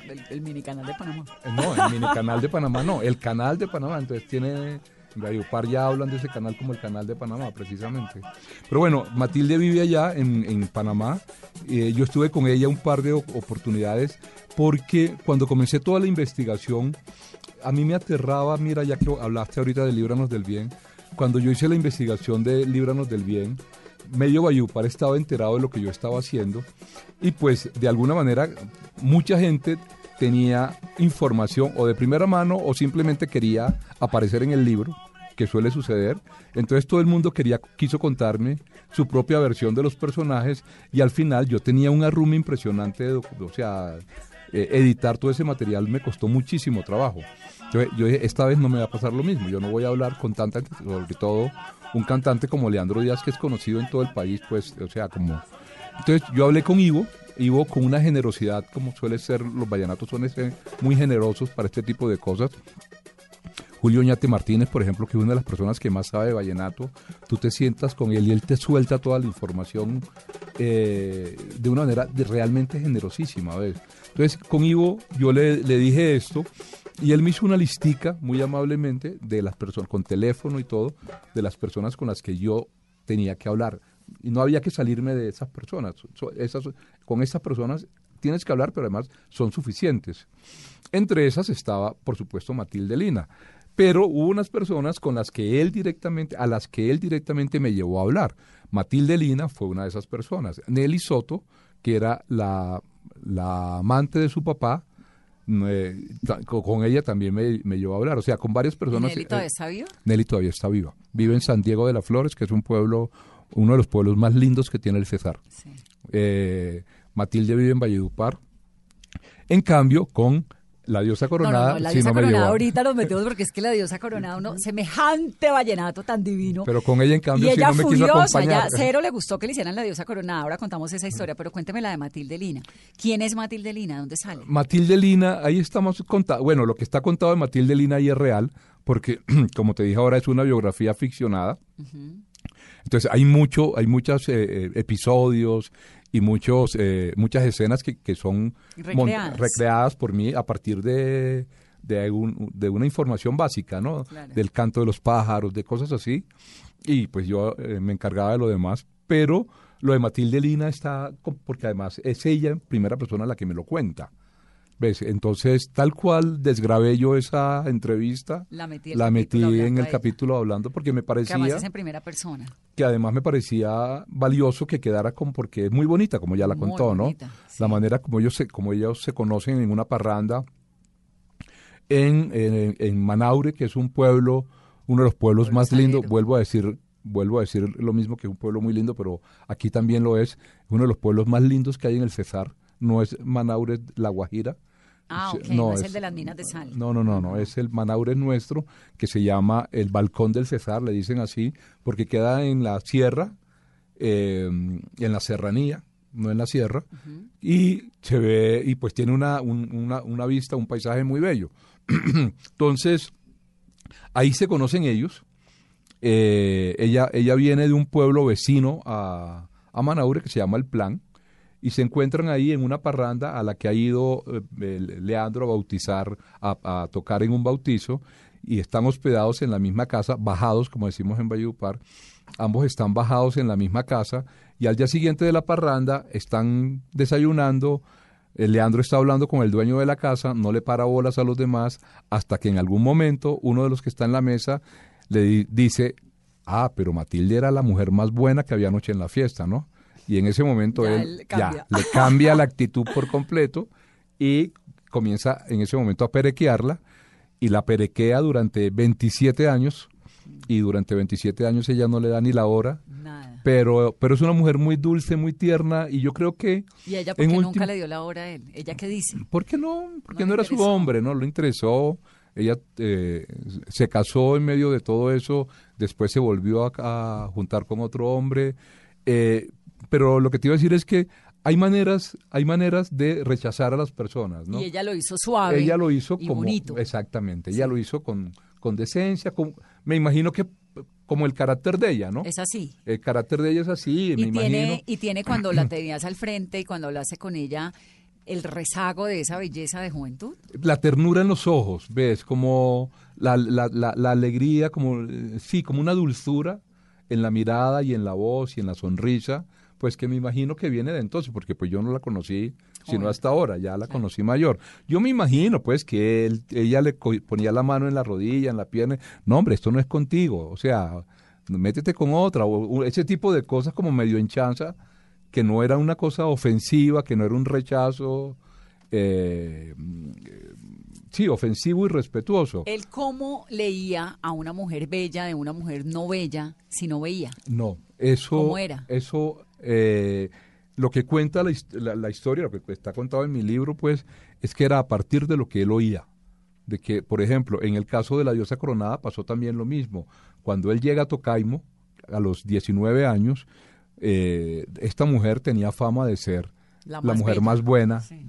El, el mini canal de Panamá. No, el mini canal de Panamá no, el canal de Panamá. Entonces tiene, En ya hablan de ese canal como el canal de Panamá, precisamente. Pero bueno, Matilde vive allá en, en Panamá. Eh, yo estuve con ella un par de oportunidades porque cuando comencé toda la investigación, a mí me aterraba, mira, ya que hablaste ahorita de Líbranos del Bien, cuando yo hice la investigación de Líbranos del Bien, medio Bayupar estaba enterado de lo que yo estaba haciendo y pues de alguna manera mucha gente tenía información o de primera mano o simplemente quería aparecer en el libro que suele suceder. Entonces todo el mundo quería, quiso contarme su propia versión de los personajes y al final yo tenía un arrume impresionante, de o sea, eh, editar todo ese material me costó muchísimo trabajo. Yo, yo esta vez no me va a pasar lo mismo, yo no voy a hablar con tanta, sobre todo un cantante como Leandro Díaz que es conocido en todo el país, pues, o sea, como... Entonces yo hablé con Ivo, Ivo con una generosidad como suele ser, los vallenatos son ese- muy generosos para este tipo de cosas. Julio Ñate Martínez, por ejemplo, que es una de las personas que más sabe de vallenato, tú te sientas con él y él te suelta toda la información eh, de una manera realmente generosísima. ¿ves? Entonces, con Ivo yo le, le dije esto y él me hizo una listica muy amablemente de las personas, con teléfono y todo, de las personas con las que yo tenía que hablar. Y no había que salirme de esas personas. So- esas, con esas personas tienes que hablar, pero además son suficientes. Entre esas estaba, por supuesto, Matilde Lina. Pero hubo unas personas con las que él directamente, a las que él directamente me llevó a hablar. Matilde Lina fue una de esas personas. Nelly Soto, que era la, la amante de su papá, eh, con ella también me, me llevó a hablar. O sea, con varias personas. ¿Nelly eh, todavía está viva? Nelly todavía está viva. Vive en San Diego de las Flores, que es un pueblo, uno de los pueblos más lindos que tiene el Cesar. Sí. Eh, Matilde vive en Valledupar. En cambio, con la diosa No, coronada, no, no, la sí diosa no coronada ahorita nos metemos porque es que la diosa coronada, uno semejante vallenato tan divino. Pero con ella, en cambio, y ella no me quiso furiosa, acompañar. ya cero le gustó que le hicieran la diosa coronada. Ahora contamos esa historia, pero cuénteme la de Matilde Lina. ¿Quién es Matilde Lina? ¿Dónde sale? Matilde Lina, ahí estamos contando. Bueno, lo que está contado de Matilde Lina ahí es real, porque, como te dije ahora, es una biografía ficcionada. Entonces, hay mucho, hay muchos eh, eh, episodios y muchos, eh, muchas escenas que, que son Recreadas. recreadas por mí a partir de, de, un- de una información básica, ¿no? Claro. Del canto de los pájaros, de cosas así. Y pues yo eh, me encargaba de lo demás. Pero lo de Matilde Lina está, porque además es ella en primera persona la que me lo cuenta. ¿Ves? Entonces, tal cual desgrabé yo esa entrevista, La metí el la metí capítulo en el capítulo hablando porque me Que además parecía es en primera persona. que además me parecía valioso que quedara con porque es muy bonita como ya la Muy contó, bonita, ¿no? sí. La manera como ellos se como ellos se conocen en una parranda en, en, en Manaure, que es un pueblo, uno de los pueblos Pueblo más lindos, vuelvo a decir vuelvo a decir lo mismo que es un pueblo muy lindo, pero aquí también lo es, uno de los pueblos más lindos que hay en el Cesar, no es Manaure, es La Guajira. Ah, ok, no, es, es- el de las minas de sal. No, no, no, no, es el Manaure nuestro que se llama el Balcón del Cesar, le dicen así, porque queda en la sierra, eh, en la serranía, no en la sierra, y se ve, y pues tiene una, un- una, una vista, un paisaje muy bello. Entonces, ahí se conocen ellos. Eh, ella, ella viene de un pueblo vecino a, a Manaure que se llama El Plan y se encuentran ahí en una parranda a la que ha ido eh, Leandro a bautizar, a, tocar en un bautizo y están hospedados en la misma casa, bajados, como decimos en Valledupar, ambos están bajados en la misma casa y al día siguiente de la parranda están desayunando, Leandro está hablando con el dueño de la casa, no le para bolas a los demás, hasta que en algún momento uno de los que está en la mesa le di- dice, ah, pero Matilde era la mujer más buena que había anoche en la fiesta, ¿no? Y en ese momento Ya él ya le cambia la actitud por completo y comienza en ese momento a perequearla y la perequea durante 27 años y durante 27 años ella no le da ni la hora, Nada. pero, pero es una mujer muy dulce, muy tierna y yo creo que... ¿Y ella por qué último- nunca le dio la hora a él? ¿Ella qué dice? ¿Por qué no? Porque No era su hombre, ¿no? Lo interesó. Ella eh, se casó en medio de todo eso, después se volvió a, a juntar con otro hombre. eh, pero lo que te iba a decir es que hay maneras, hay maneras de rechazar a las personas, ¿no? Y ella lo hizo suave. Ella lo hizo y como bonito. exactamente, ella lo hizo con, con decencia, con, me imagino que como el carácter de ella, ¿no? Es así. El carácter de ella es así, me Y tiene, imagino. y tiene cuando la tenías al frente y cuando hablaste con ella, el rezago de esa belleza de juventud. La ternura en los ojos, ¿ves? Como la, la, la, la alegría, como, eh, sí, como una dulzura en la mirada y en la voz y en la sonrisa, pues que me imagino que viene de entonces, porque pues yo no la conocí sino hasta ahora, ya la conocí mayor. Yo me imagino pues que él, ella le ponía la mano en la rodilla, en la pierna, no hombre, esto no es contigo, o sea, métete con otra, o, ese tipo de cosas como medio en chanza, que no era una cosa ofensiva, que no era un rechazo, eh, sí, ofensivo y respetuoso. Él cómo leía a una mujer bella de una mujer no bella si no veía. No, eso. ¿Cómo era? Eso, eh, lo que cuenta la, his- la- la historia, lo que está contado en mi libro, pues, es que era a partir de lo que él oía. De que, por ejemplo, en el caso de la diosa coronada pasó también lo mismo. Cuando él llega a Tocaimo, a los 19 años, eh, esta mujer tenía fama de ser La la, más mujer bella. más buena, Sí.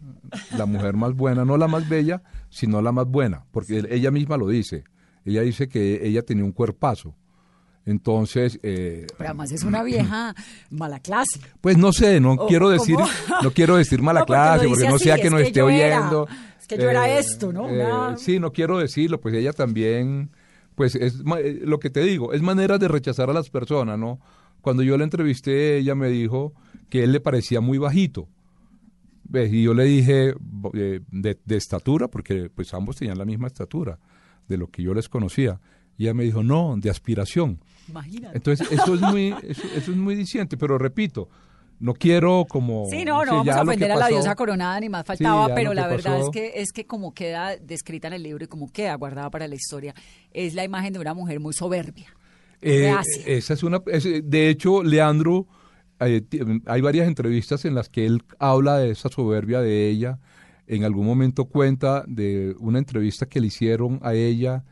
la mujer más buena, no la más bella, sino la más buena, porque ella misma lo dice. Ella dice que ella tenía un cuerpazo. Entonces, eh, Pero además es una vieja mala clase. pues no sé, no O- quiero decir, no quiero decir mala No, porque clase, porque no sea es que nos esté era- oyendo. es que yo era esto, ¿no? Una- sí, no quiero decirlo, pues ella también, pues es eh, lo que te digo, es manera de rechazar a las personas, ¿no? Cuando yo la entrevisté, ella me dijo que él le parecía muy bajito. ¿Ves? Y yo le dije eh, de, de estatura, porque pues ambos tenían la misma estatura, de lo que yo les conocía. Y ella me dijo, no, de aspiración. Imagínate. Entonces, eso es muy, eso, eso es muy diciente, pero repito, no quiero como... Sí, no, no vamos a ofender a la diosa coronada, ni más faltaba, pero la verdad es que es que como queda descrita en el libro y como queda guardada para la historia, es la imagen de una mujer muy soberbia. Eh, esa es una, es- de hecho, Leandro, eh, hay varias entrevistas en las que él habla de esa soberbia de ella. En algún momento cuenta de una entrevista que le hicieron a ella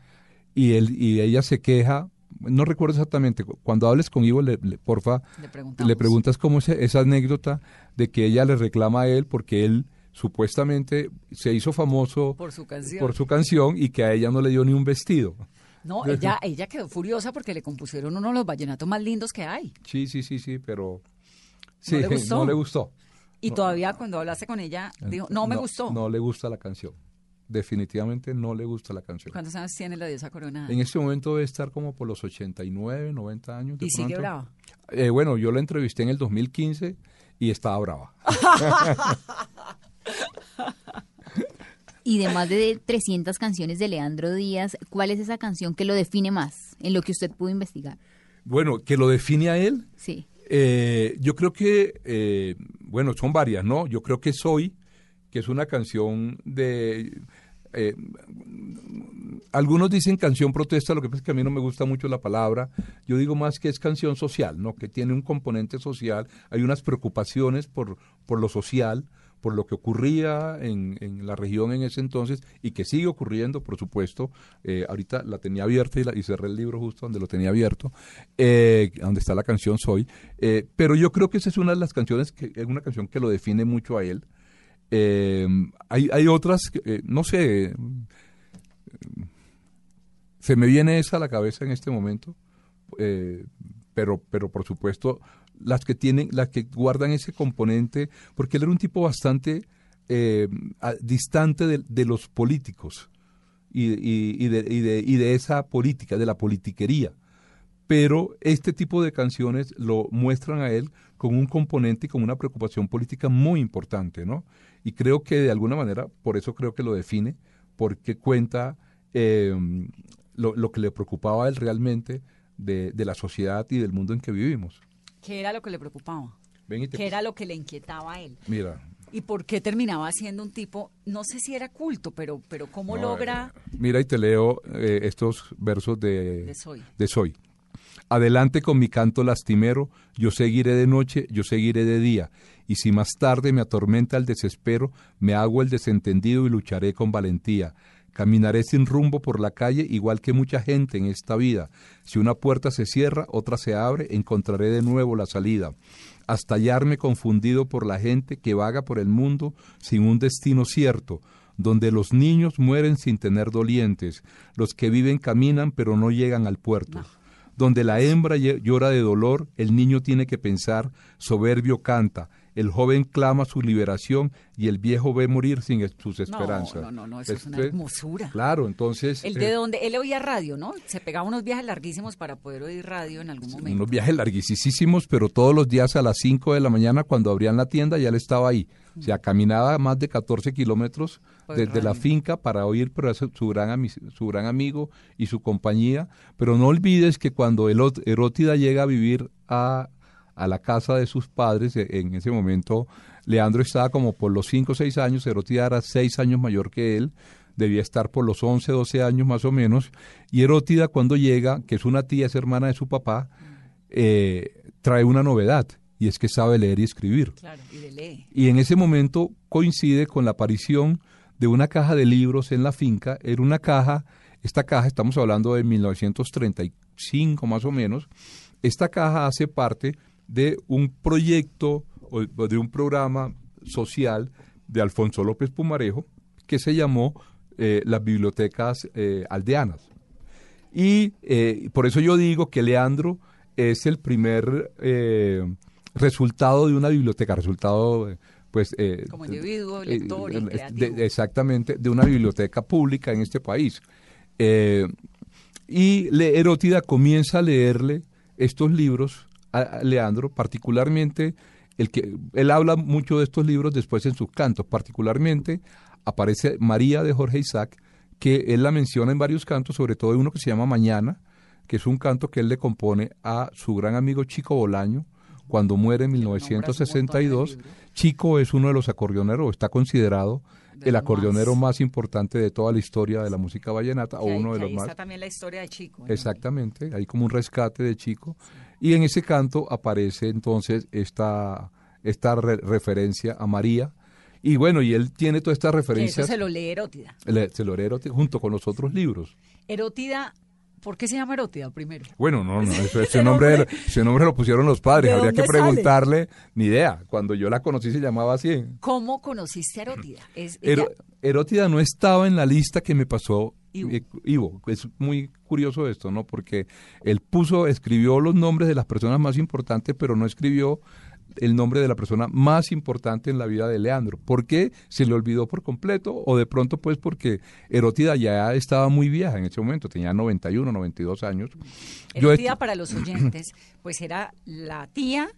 y él y ella se queja. No recuerdo exactamente. cu- Cuando hables con Ivo, le, le- porfa, Le preguntas cómo es esa anécdota de que ella le reclama a él porque él supuestamente se hizo famoso Por su canción. por su canción y que a ella no le dio ni un vestido. No, ella, ella quedó furiosa porque le compusieron uno de los vallenatos más lindos que hay. Sí, sí, sí, sí, pero sí, le gustó? no le gustó. Y No. todavía cuando hablaste con ella, dijo, no me gustó. No le gusta la canción. Definitivamente no le gusta la canción. ¿Cuántos años tiene la diosa coronada? En este momento debe estar como por los 89, 90 años. de Y sigue brava. Eh, bueno, yo la entrevisté en el 2015 y estaba brava. Y de más de 300 canciones de Leandro Díaz, ¿cuál es esa canción que lo define más en lo que usted pudo investigar? Bueno, que lo define a él. Sí. Eh, yo creo que, eh, bueno, son varias, ¿no? Yo creo que Soy, que es una canción de... eh, algunos dicen canción protesta, lo que pasa es que a mí no me gusta mucho la palabra. Yo digo más que es canción social, ¿no? Que tiene un componente social. Hay unas preocupaciones por, por lo social, por lo que ocurría en, en la región en ese entonces y que sigue ocurriendo, por supuesto. Eh, ahorita la tenía abierta y, la- y cerré el libro justo donde lo tenía abierto, eh, donde está la canción Soy. Eh, pero yo creo que esa es una de las canciones, que es una canción que lo define mucho a él. Eh, hay, hay otras, eh, no sé, se me viene esa a la cabeza en este momento, eh, pero, pero por supuesto las que tienen, las que guardan ese componente, porque él era un tipo bastante a- distante de, de los políticos y- y de, y de- y de esa política, de la politiquería. Pero este tipo de canciones lo muestran a él con un componente y con una preocupación política muy importante, ¿no? Y creo que de alguna manera, por eso creo que lo define, porque cuenta eh, lo, lo que le preocupaba a él realmente de, de la sociedad y del mundo en que vivimos. ¿Qué era lo que le preocupaba? Ven y te- ¿Qué era lo que le inquietaba a él? Mira. ¿Y por qué terminaba siendo un tipo, no sé si era culto, pero, pero cómo no, logra eh, mira y te leo eh, estos versos de, de Soy? de Soy. Adelante con mi canto lastimero, yo seguiré de noche, yo seguiré de día, y si más tarde me atormenta el desespero, me hago el desentendido y lucharé con valentía. Caminaré sin rumbo por la calle, igual que mucha gente en esta vida. Si una puerta se cierra, otra se abre, encontraré de nuevo la salida. Hasta hallarme confundido por la gente que vaga por el mundo sin un destino cierto, donde los niños mueren sin tener dolientes, los que viven caminan pero no llegan al puerto donde la hembra llora de dolor, el niño tiene que pensar, soberbio canta, el joven clama su liberación y el viejo ve morir sin sus esperanzas. No, no, no, eso es una hermosura. Claro, entonces... El eh, de donde él oía radio, ¿no? Se pegaba unos viajes larguísimos para poder oír radio en algún momento. unos viajes larguísimos, pero todos los días a las 5 de la mañana cuando abrían la tienda ya él estaba ahí. O sea, caminaba más de 14 kilómetros desde la finca para oír pero su, su gran su gran amigo y su compañía. Pero no olvides que cuando Elot- Erótida llega a vivir a, a la casa de sus padres, e- en ese momento Leandro estaba como por los 5 o 6 años, Erótida era 6 años mayor que él, debía estar por los 11, 12 años más o menos, y Erótida cuando llega, que es una tía, es hermana de su papá, eh, trae una novedad, y es que sabe leer y escribir. Claro, y lee. Y en ese momento coincide con la aparición de una caja de libros en la finca. Era una caja, esta caja, estamos hablando de 1935 más o menos, esta caja hace parte de un proyecto o de un programa social de Alfonso López Pumarejo que se llamó eh, las bibliotecas eh, aldeanas. Y eh, por eso yo digo que Leandro es el primer resultado de una biblioteca, resultado, pues... eh, Como individuo, lector eh, de- exactamente, de una biblioteca pública en este país. Eh, y Le- Erótida comienza a leerle estos libros a, Leandro, particularmente el que él habla mucho de estos libros después en sus cantos, particularmente aparece María de Jorge Isaac, que él la menciona en varios cantos, sobre todo en uno que se llama Mañana, que es un canto que él le compone a su gran amigo Chico Bolaño cuando muere en Que lo nombras un montón en el 1962. libro. Chico es uno de los acordeoneros, está considerado De el acordeonero más. más importante de toda la historia de la música vallenata, o ahí- uno de que los ahí más. está también la historia de Chico. ¿no? Exactamente, hay como un rescate de Chico. Y en ese canto aparece entonces esta, esta re- referencia a María. Y bueno, y él tiene todas estas Que eso referencias, se lo lee Erótida. le- se lo lee Erótida junto con los otros libros. Erótida, ¿por qué se llama Erótida primero? Bueno, no, no, eso- ese, Ese nombre, ese nombre lo pusieron los padres, ¿De habría que sale? preguntarle, ni idea. Cuando yo la conocí se llamaba así. ¿Cómo conociste a Erótida? Es, no estaba en la lista que me pasó Ivo. eh, Ivo. Es muy curioso esto, ¿no? Porque él puso, escribió los nombres de las personas más importantes, pero no escribió el nombre de la persona más importante en la vida de Leandro. ¿Por qué se le olvidó por completo? O de pronto, pues, porque Erótida ya estaba muy vieja en ese momento, tenía 91, 92 años. Yo est- para los oyentes, pues era la tía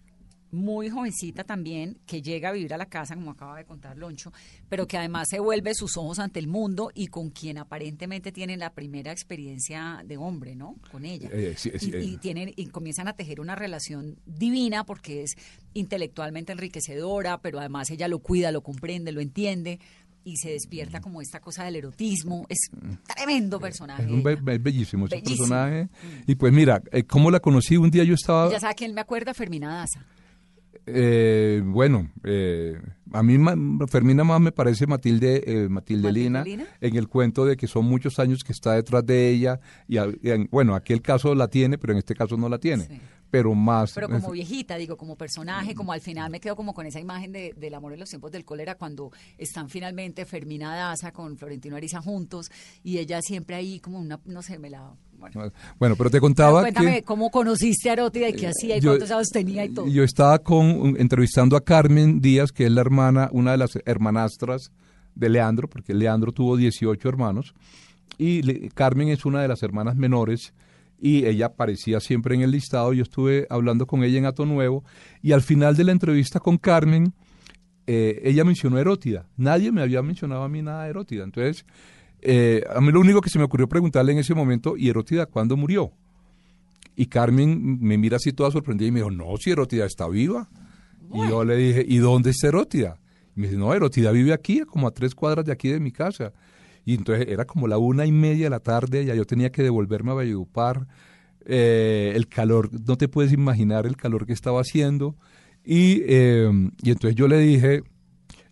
muy jovencita también, que llega a vivir a la casa, como acaba de contar Loncho, pero que además se vuelve sus ojos ante el mundo y con quien aparentemente tienen la primera experiencia de hombre, ¿no? Con ella. Eh, sí, sí, y, eh. y tienen, y comienzan a tejer una relación divina porque es intelectualmente enriquecedora, pero además ella lo cuida, lo comprende, lo entiende y se despierta como esta cosa del erotismo. Es tremendo personaje. Es un be- ella. be- bellísimo ese Bellísimo. personaje. Y pues mira, eh, ¿cómo la conocí? Un día yo estaba... Ya sabe que él me acuerda, Fermina Daza. Eh, bueno, eh, a mí Fermina más me parece Matilde, eh, Matilde Lina, en el cuento de que son muchos años que está detrás de ella y, bueno, aquel caso la tiene, pero en este caso no la tiene. Sí. Pero más... Pero como viejita, digo, como personaje, como al final me quedo como con esa imagen de, del amor en los tiempos del cólera, cuando están finalmente Fermina Daza con Florentino Ariza juntos y ella siempre ahí como una, no sé, me la... Bueno, Bueno, pero te Pero contaba cuéntame que... cómo conociste a y qué hacía y yo- cuántos años tenía y todo. Yo estaba con, entrevistando a Carmen Díaz, que es la hermana, una de las hermanastras de Leandro, porque Leandro tuvo 18 hermanos, y le- Carmen es una de las hermanas menores, y ella aparecía siempre en el listado. Yo estuve hablando con ella en Ato Nuevo, y al final de la entrevista con Carmen, eh, ella mencionó Erótida. Nadie me había mencionado a mí nada de Erótida. Entonces, eh, a mí lo único que se me ocurrió preguntarle en ese momento, ¿y Erótida cuándo murió? Y Carmen me mira así toda sorprendida y me dijo, no, si Erótida está viva. Y yo le dije, ¿y dónde está Erótida? Y me dice, no, Erótida vive aquí, como a tres cuadras de aquí de mi casa. Y entonces era como la una y media de la tarde, ya yo tenía que devolverme a Valledupar. Eh, el calor, no te puedes imaginar el calor que estaba haciendo. Y, eh, y entonces yo le dije,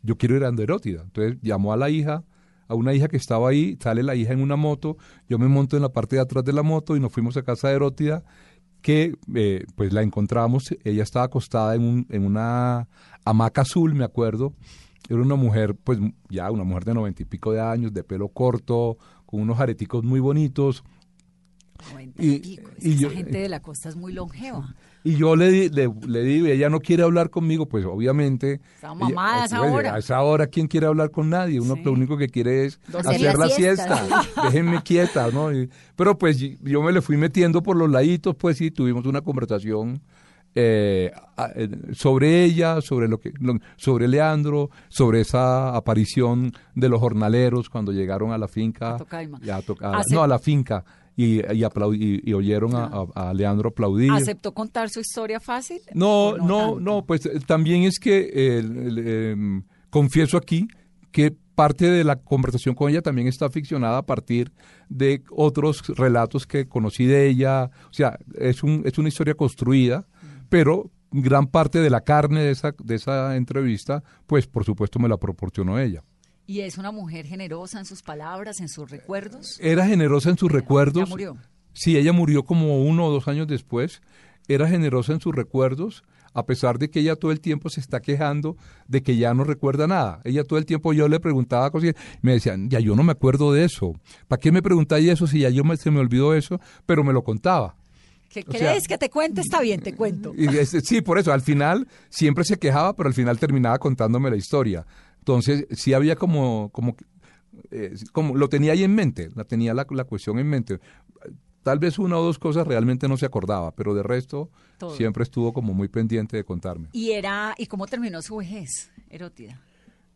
yo quiero ir a Erótida. Entonces llamó a la hija, a una hija que estaba ahí, sale la hija en una moto, yo me monto en la parte de atrás de la moto y nos fuimos a casa de Erótida, que eh, pues la encontramos, ella estaba acostada en, un, en una hamaca azul, me acuerdo, era una mujer, pues ya una mujer de noventa y pico de años, de pelo corto, con unos areticos muy bonitos, 90 Y- pico. Es y yo- gente de la costa es muy longeva. Y yo le, le, le digo, y ella no quiere hablar conmigo, pues obviamente... Está mamada a esa hora. A esa hora, ¿quién quiere hablar con nadie? Uno Sí. lo único que quiere es Dormir hacer la siesta. Déjenme quieta, ¿no? Y- pero pues yo me le fui metiendo por los laditos, pues sí, tuvimos una conversación eh, eh, sobre ella, sobre lo que, lo- sobre Leandro, sobre esa aparición de los jornaleros cuando llegaron a la finca, A Tocaima. a no a la finca y, y, y- y oyeron a, a- Leandro aplaudir. ¿Aceptó contar su historia fácil? No, ¿O no, no, pues eh, también es que eh, em, confieso aquí que parte de la conversación con ella también está ficcionada a partir de otros relatos que conocí de ella. O sea, es, un, es una historia construida, pero gran parte de la carne de esa, de esa entrevista, pues por supuesto me la proporcionó ella. ¿Y es una mujer generosa en sus palabras, en sus recuerdos? Era generosa en sus recuerdos. Ya murió. Sí, ella murió como uno o dos años después. Era generosa en sus recuerdos, a pesar de que ella todo el tiempo se está quejando de que ya no recuerda nada. Ella todo el tiempo yo le preguntaba cosas y me decían, ya yo no me acuerdo de eso. ¿Para qué me preguntáis eso si ya yo me, se me olvidó eso? Pero me lo contaba. ¿Qué O sea- crees que te cuente? Está bien, te cuento. Y sí, por eso, al final siempre se quejaba, pero al final terminaba contándome la historia. Entonces, sí había como, como, eh, como lo tenía ahí en mente, la tenía la, la cuestión en mente. Tal vez una o dos cosas realmente no se acordaba, pero de resto Todo. siempre estuvo como muy pendiente de contarme. ¿Y era y cómo terminó su vejez, Erótida?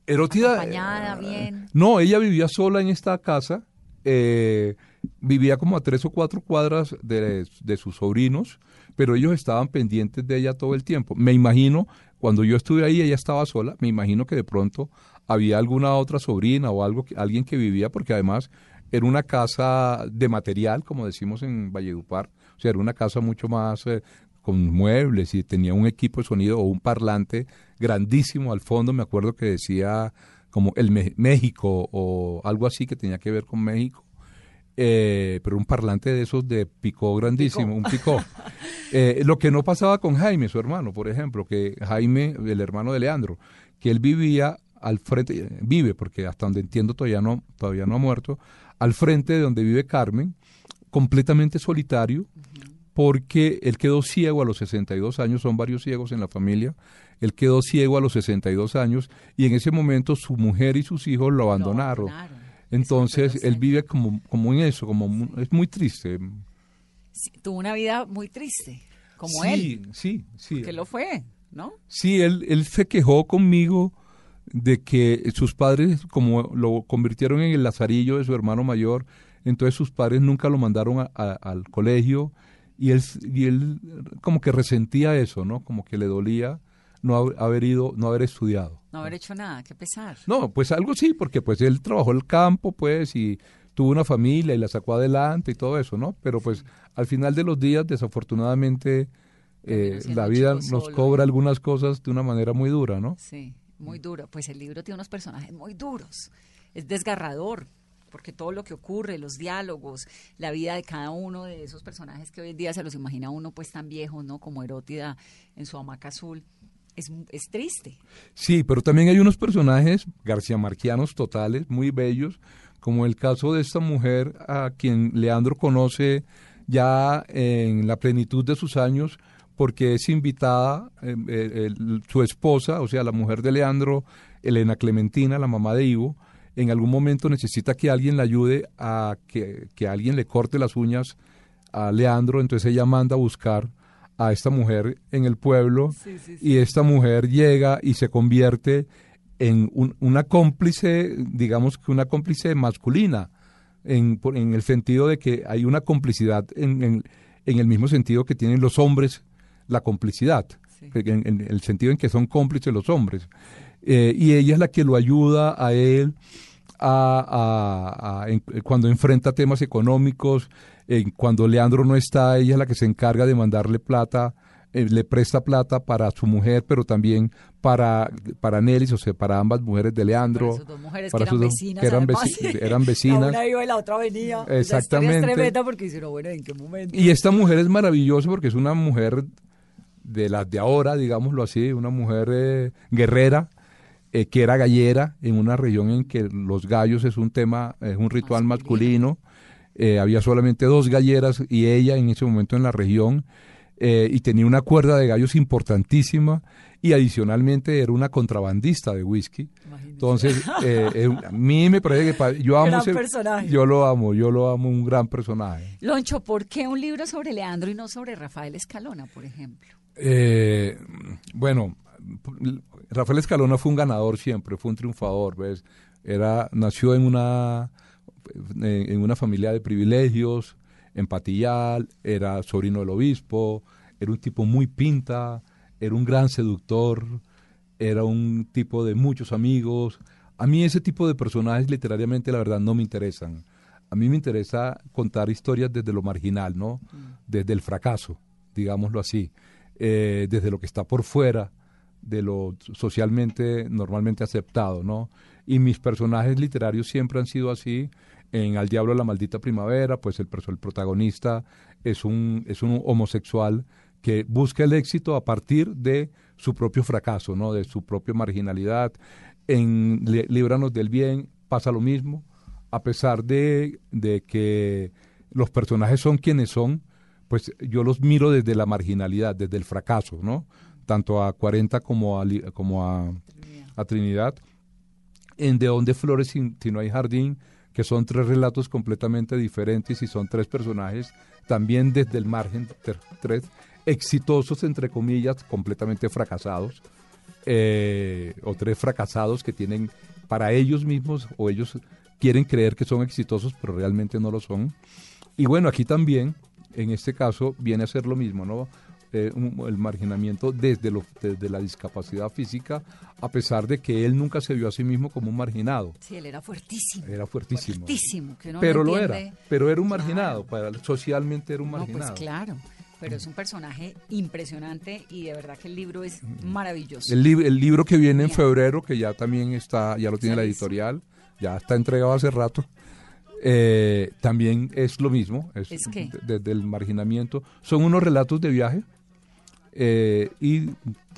Erótida. Acompañada, eh, bien. No, ella vivía sola en esta casa. eh, vivía como a tres o cuatro cuadras de, de sus sobrinos, pero ellos estaban pendientes de ella todo el tiempo. Me imagino, cuando yo estuve ahí, ella estaba sola. Me imagino que de pronto había alguna otra sobrina o algo, alguien que vivía, porque además era una casa de material, como decimos en Valledupar. O sea, era una casa mucho más eh, con muebles y tenía un equipo de sonido o un parlante grandísimo al fondo. Me acuerdo que decía como el México o algo así que tenía que ver con México. Eh, pero un parlante de esos de picó grandísimo, un picó. Eh, lo que no pasaba con Jaime, su hermano, por ejemplo, que Jaime, el hermano de Leandro, que él vivía al frente, vive, porque hasta donde entiendo todavía no, todavía no ha muerto, al frente de donde vive Carmen, completamente solitario, porque él quedó ciego a los 62 años, son varios ciegos en la familia, él quedó ciego a los 62 años y en ese momento su mujer y sus hijos lo abandonaron. abandonaron. Entonces él vive como, como en eso, como es muy triste. Sí, tuvo una vida muy triste, como sí, él, Sí, sí. que lo fue, ¿no? Sí, él, él se quejó conmigo de que sus padres, como lo convirtieron en el lazarillo de su hermano mayor, entonces sus padres nunca lo mandaron a- a- al colegio y él, y él como que resentía eso, ¿no? Como que le dolía no haber- ido, no haber estudiado. No haber hecho nada, qué pesar. No, pues algo sí, porque pues él trabajó el campo, pues, y tuvo una familia y la sacó adelante y todo eso, ¿no? Pero pues al final de los días, desafortunadamente, eh, la vida nos solo. cobra algunas cosas de una manera muy dura, ¿no? Sí, muy duro. Pues el libro tiene unos personajes muy duros. Es desgarrador, porque todo lo que ocurre, los diálogos, la vida de cada uno de esos personajes que hoy en día se los imagina uno pues tan viejos, ¿no? Como Erótida en su hamaca azul. Es, es triste. Sí, pero también hay unos personajes García Marquianos totales, muy bellos, como el caso de esta mujer a quien Leandro conoce ya en la plenitud de sus años, porque es invitada eh, eh, su esposa, o sea, la mujer de Leandro, Elena Clementina, la mamá de Ivo, en algún momento necesita que alguien la ayude a que, que alguien le corte las uñas a Leandro, entonces ella manda a buscar a esta mujer en el pueblo y esta mujer llega y se convierte en un- una cómplice, digamos que una cómplice masculina, en, el sentido de que hay una complicidad en, en- en el mismo sentido que tienen los hombres la complicidad, en, el sentido en que son cómplices los hombres. Eh, y ella es la que lo ayuda a él a, a- a- en- cuando enfrenta temas económicos, en cuando Leandro no está, ella es la que se encarga de mandarle plata, eh, le presta plata para su mujer, pero también para, para Nelis, o sea, para ambas mujeres de Leandro. Para sus dos mujeres para que eran dos- vecinas. que eran, además. veci- eran La vecinas. una y la otra venía. Exactamente. es tremenda porque hicieron, bueno, ¿en qué momento? Y esta mujer es maravillosa porque es una mujer de las de ahora, digámoslo así, una mujer eh, guerrera, eh, que era gallera en una región en que los gallos es un tema, es un ritual masculino. Eh, había solamente dos galleras y ella en ese momento en la región, eh, y tenía una cuerda de gallos importantísima, y adicionalmente era una contrabandista de whisky. Entonces, eh, eh, a mí me parece que yo amo Gran ese- personaje. yo lo amo, yo lo amo, un gran personaje. Loncho, ¿por qué un libro sobre Leandro y no sobre Rafael Escalona, por ejemplo? Eh, bueno, Rafael Escalona fue un ganador siempre, fue un triunfador, ¿ves? Era, nació en una, en una familia de privilegios, en Patillal, era sobrino del obispo, era un tipo muy pinta, era un gran seductor, era un tipo de muchos amigos. A mí ese tipo de personajes literariamente la verdad no me interesan. A mí me interesa contar historias desde lo marginal, ¿no? Desde el fracaso, digámoslo así, eh, desde lo que está por fuera de lo socialmente normalmente aceptado, ¿no? Y mis personajes literarios siempre han sido así. En Al Diablo la Maldita Primavera, pues el, el protagonista es un, es un homosexual que busca el éxito a partir de su propio fracaso, ¿no? De su propia marginalidad. En Li- Líbranos del Bien pasa lo mismo, a pesar de, de que los personajes son quienes son, pues yo los miro desde la marginalidad, desde el fracaso, ¿no? Tanto a 40 como a, como a, a Trinidad. En De Donde Flores si, si no hay jardín, que son tres relatos completamente diferentes y son tres personajes también desde el margen, tres exitosos, entre comillas, completamente fracasados, eh, o tres fracasados que tienen para ellos mismos o ellos quieren creer que son exitosos, pero realmente no lo son. Y bueno, aquí también, en este caso, viene a ser lo mismo, ¿no? Eh, un- el marginamiento desde, lo, desde la discapacidad física, a pesar de que él nunca se vio a sí mismo como un marginado. Sí, él era fuertísimo. Era fuertísimo. Fuertísimo, que uno no Pero lo entiende. era, pero era un Claro. marginado, para, socialmente era un No, marginado. pues claro. Pero es un personaje impresionante y de verdad que el libro es maravilloso. El, lib- el libro que viene en febrero, que ya también está, ya lo tiene la editorial, ya está entregado hace rato, eh, también es lo mismo, es, de- desde el marginamiento. Son unos relatos de viaje eh, y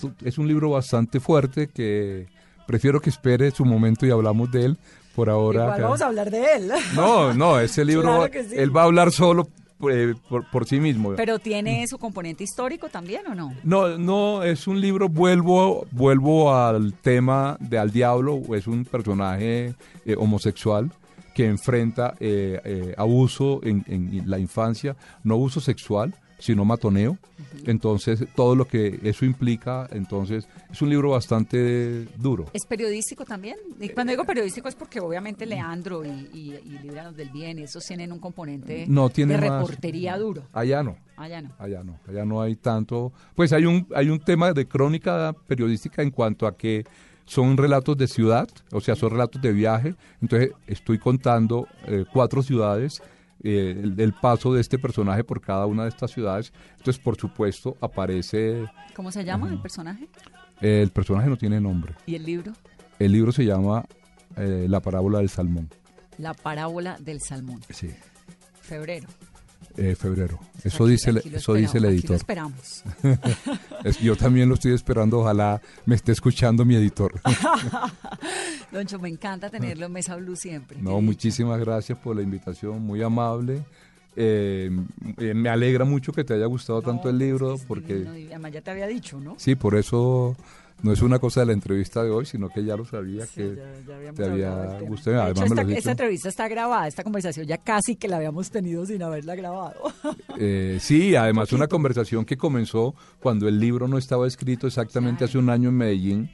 tu- es un libro bastante fuerte que prefiero que espere su momento y hablamos de él. Por ahora. Igual vamos a hablar de él. No, no, ese libro, Claro que sí. él va a hablar solo eh, por, por sí mismo. Pero tiene su componente histórico también, ¿o no? No, no, es un libro, vuelvo, vuelvo al tema de Al Diablo, es un personaje eh, homosexual que enfrenta eh, eh, abuso en, en la infancia, no abuso sexual, sino matoneo. Entonces, todo lo que eso implica, entonces, es un libro bastante duro. ¿Es periodístico también? Y cuando digo periodístico es porque obviamente Leandro y, y, y Líbranos del Bien, esos tienen un componente No tiene de más- reportería duro. Allá no. Allá no. Allá no, allá no hay tanto. Pues hay un, hay un tema de crónica periodística en cuanto a que son relatos de ciudad, o sea, son relatos de viaje. Entonces estoy contando eh, cuatro ciudades, eh, el, el paso de este personaje por cada una de estas ciudades. Entonces, por supuesto, aparece. ¿Cómo se llama el personaje? eh, el personaje no tiene nombre. ¿Y el libro? El libro se llama eh, La parábola del salmón. La parábola del salmón. Sí. Febrero. Eh, febrero. Eso dice, lo eso dice el aquí lo editor. esperamos. Es- yo también lo estoy esperando. Ojalá me esté escuchando mi editor. Doncho, me encanta tenerlo en Mesa Blue siempre. No, dicha. muchísimas gracias por la invitación, muy amable. Eh, eh, me alegra mucho que te haya gustado tanto el libro, Es porque divino, y además ya te había dicho, ¿no? sí, por eso no es una cosa de la entrevista de hoy, sino que ya lo sabía Sí, que ya- ya habíamos te había gustado. De Además, hecho, esta, esta entrevista está grabada, esta conversación ya casi que la habíamos tenido sin haberla grabado. Eh, sí, además una conversación que comenzó cuando el libro no estaba escrito exactamente hace un año en Medellín.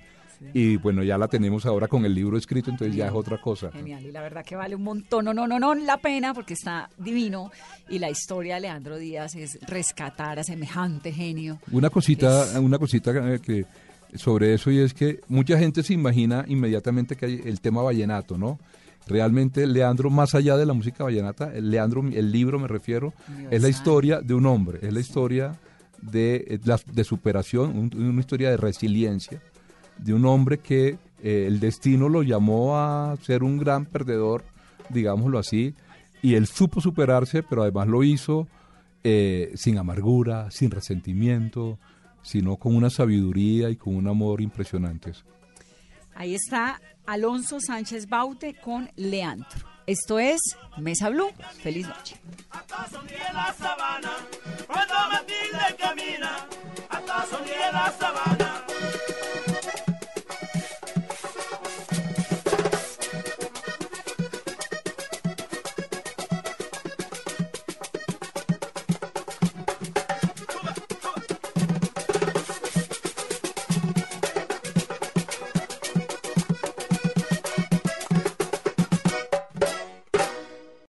Y bueno, ya la tenemos ahora con el libro escrito, entonces ya es otra cosa. Genial, y la verdad que vale un montón, no, no, no, no, la pena porque está divino y la historia de Leandro Díaz es rescatar a semejante genio. Una cosita, una cosita eh, que sobre eso y es que mucha gente se imagina inmediatamente que hay el tema vallenato, ¿no? Realmente Leandro, más allá de la música vallenata, el Leandro, el libro me refiero, es la historia de un hombre, es la historia de, eh, la- de superación, un- una historia de resiliencia, de un hombre que eh, el destino lo llamó a ser un gran perdedor, digámoslo así, y él supo superarse, pero además lo hizo eh, sin amargura, sin resentimiento, sino con una sabiduría y con un amor impresionantes. Ahí está Alonso Sánchez Baute con Leandro. Esto es Mesa Blue. Feliz noche. hasta sonríe la sabana, cuando Matilde camina, hasta sonríe la sabana.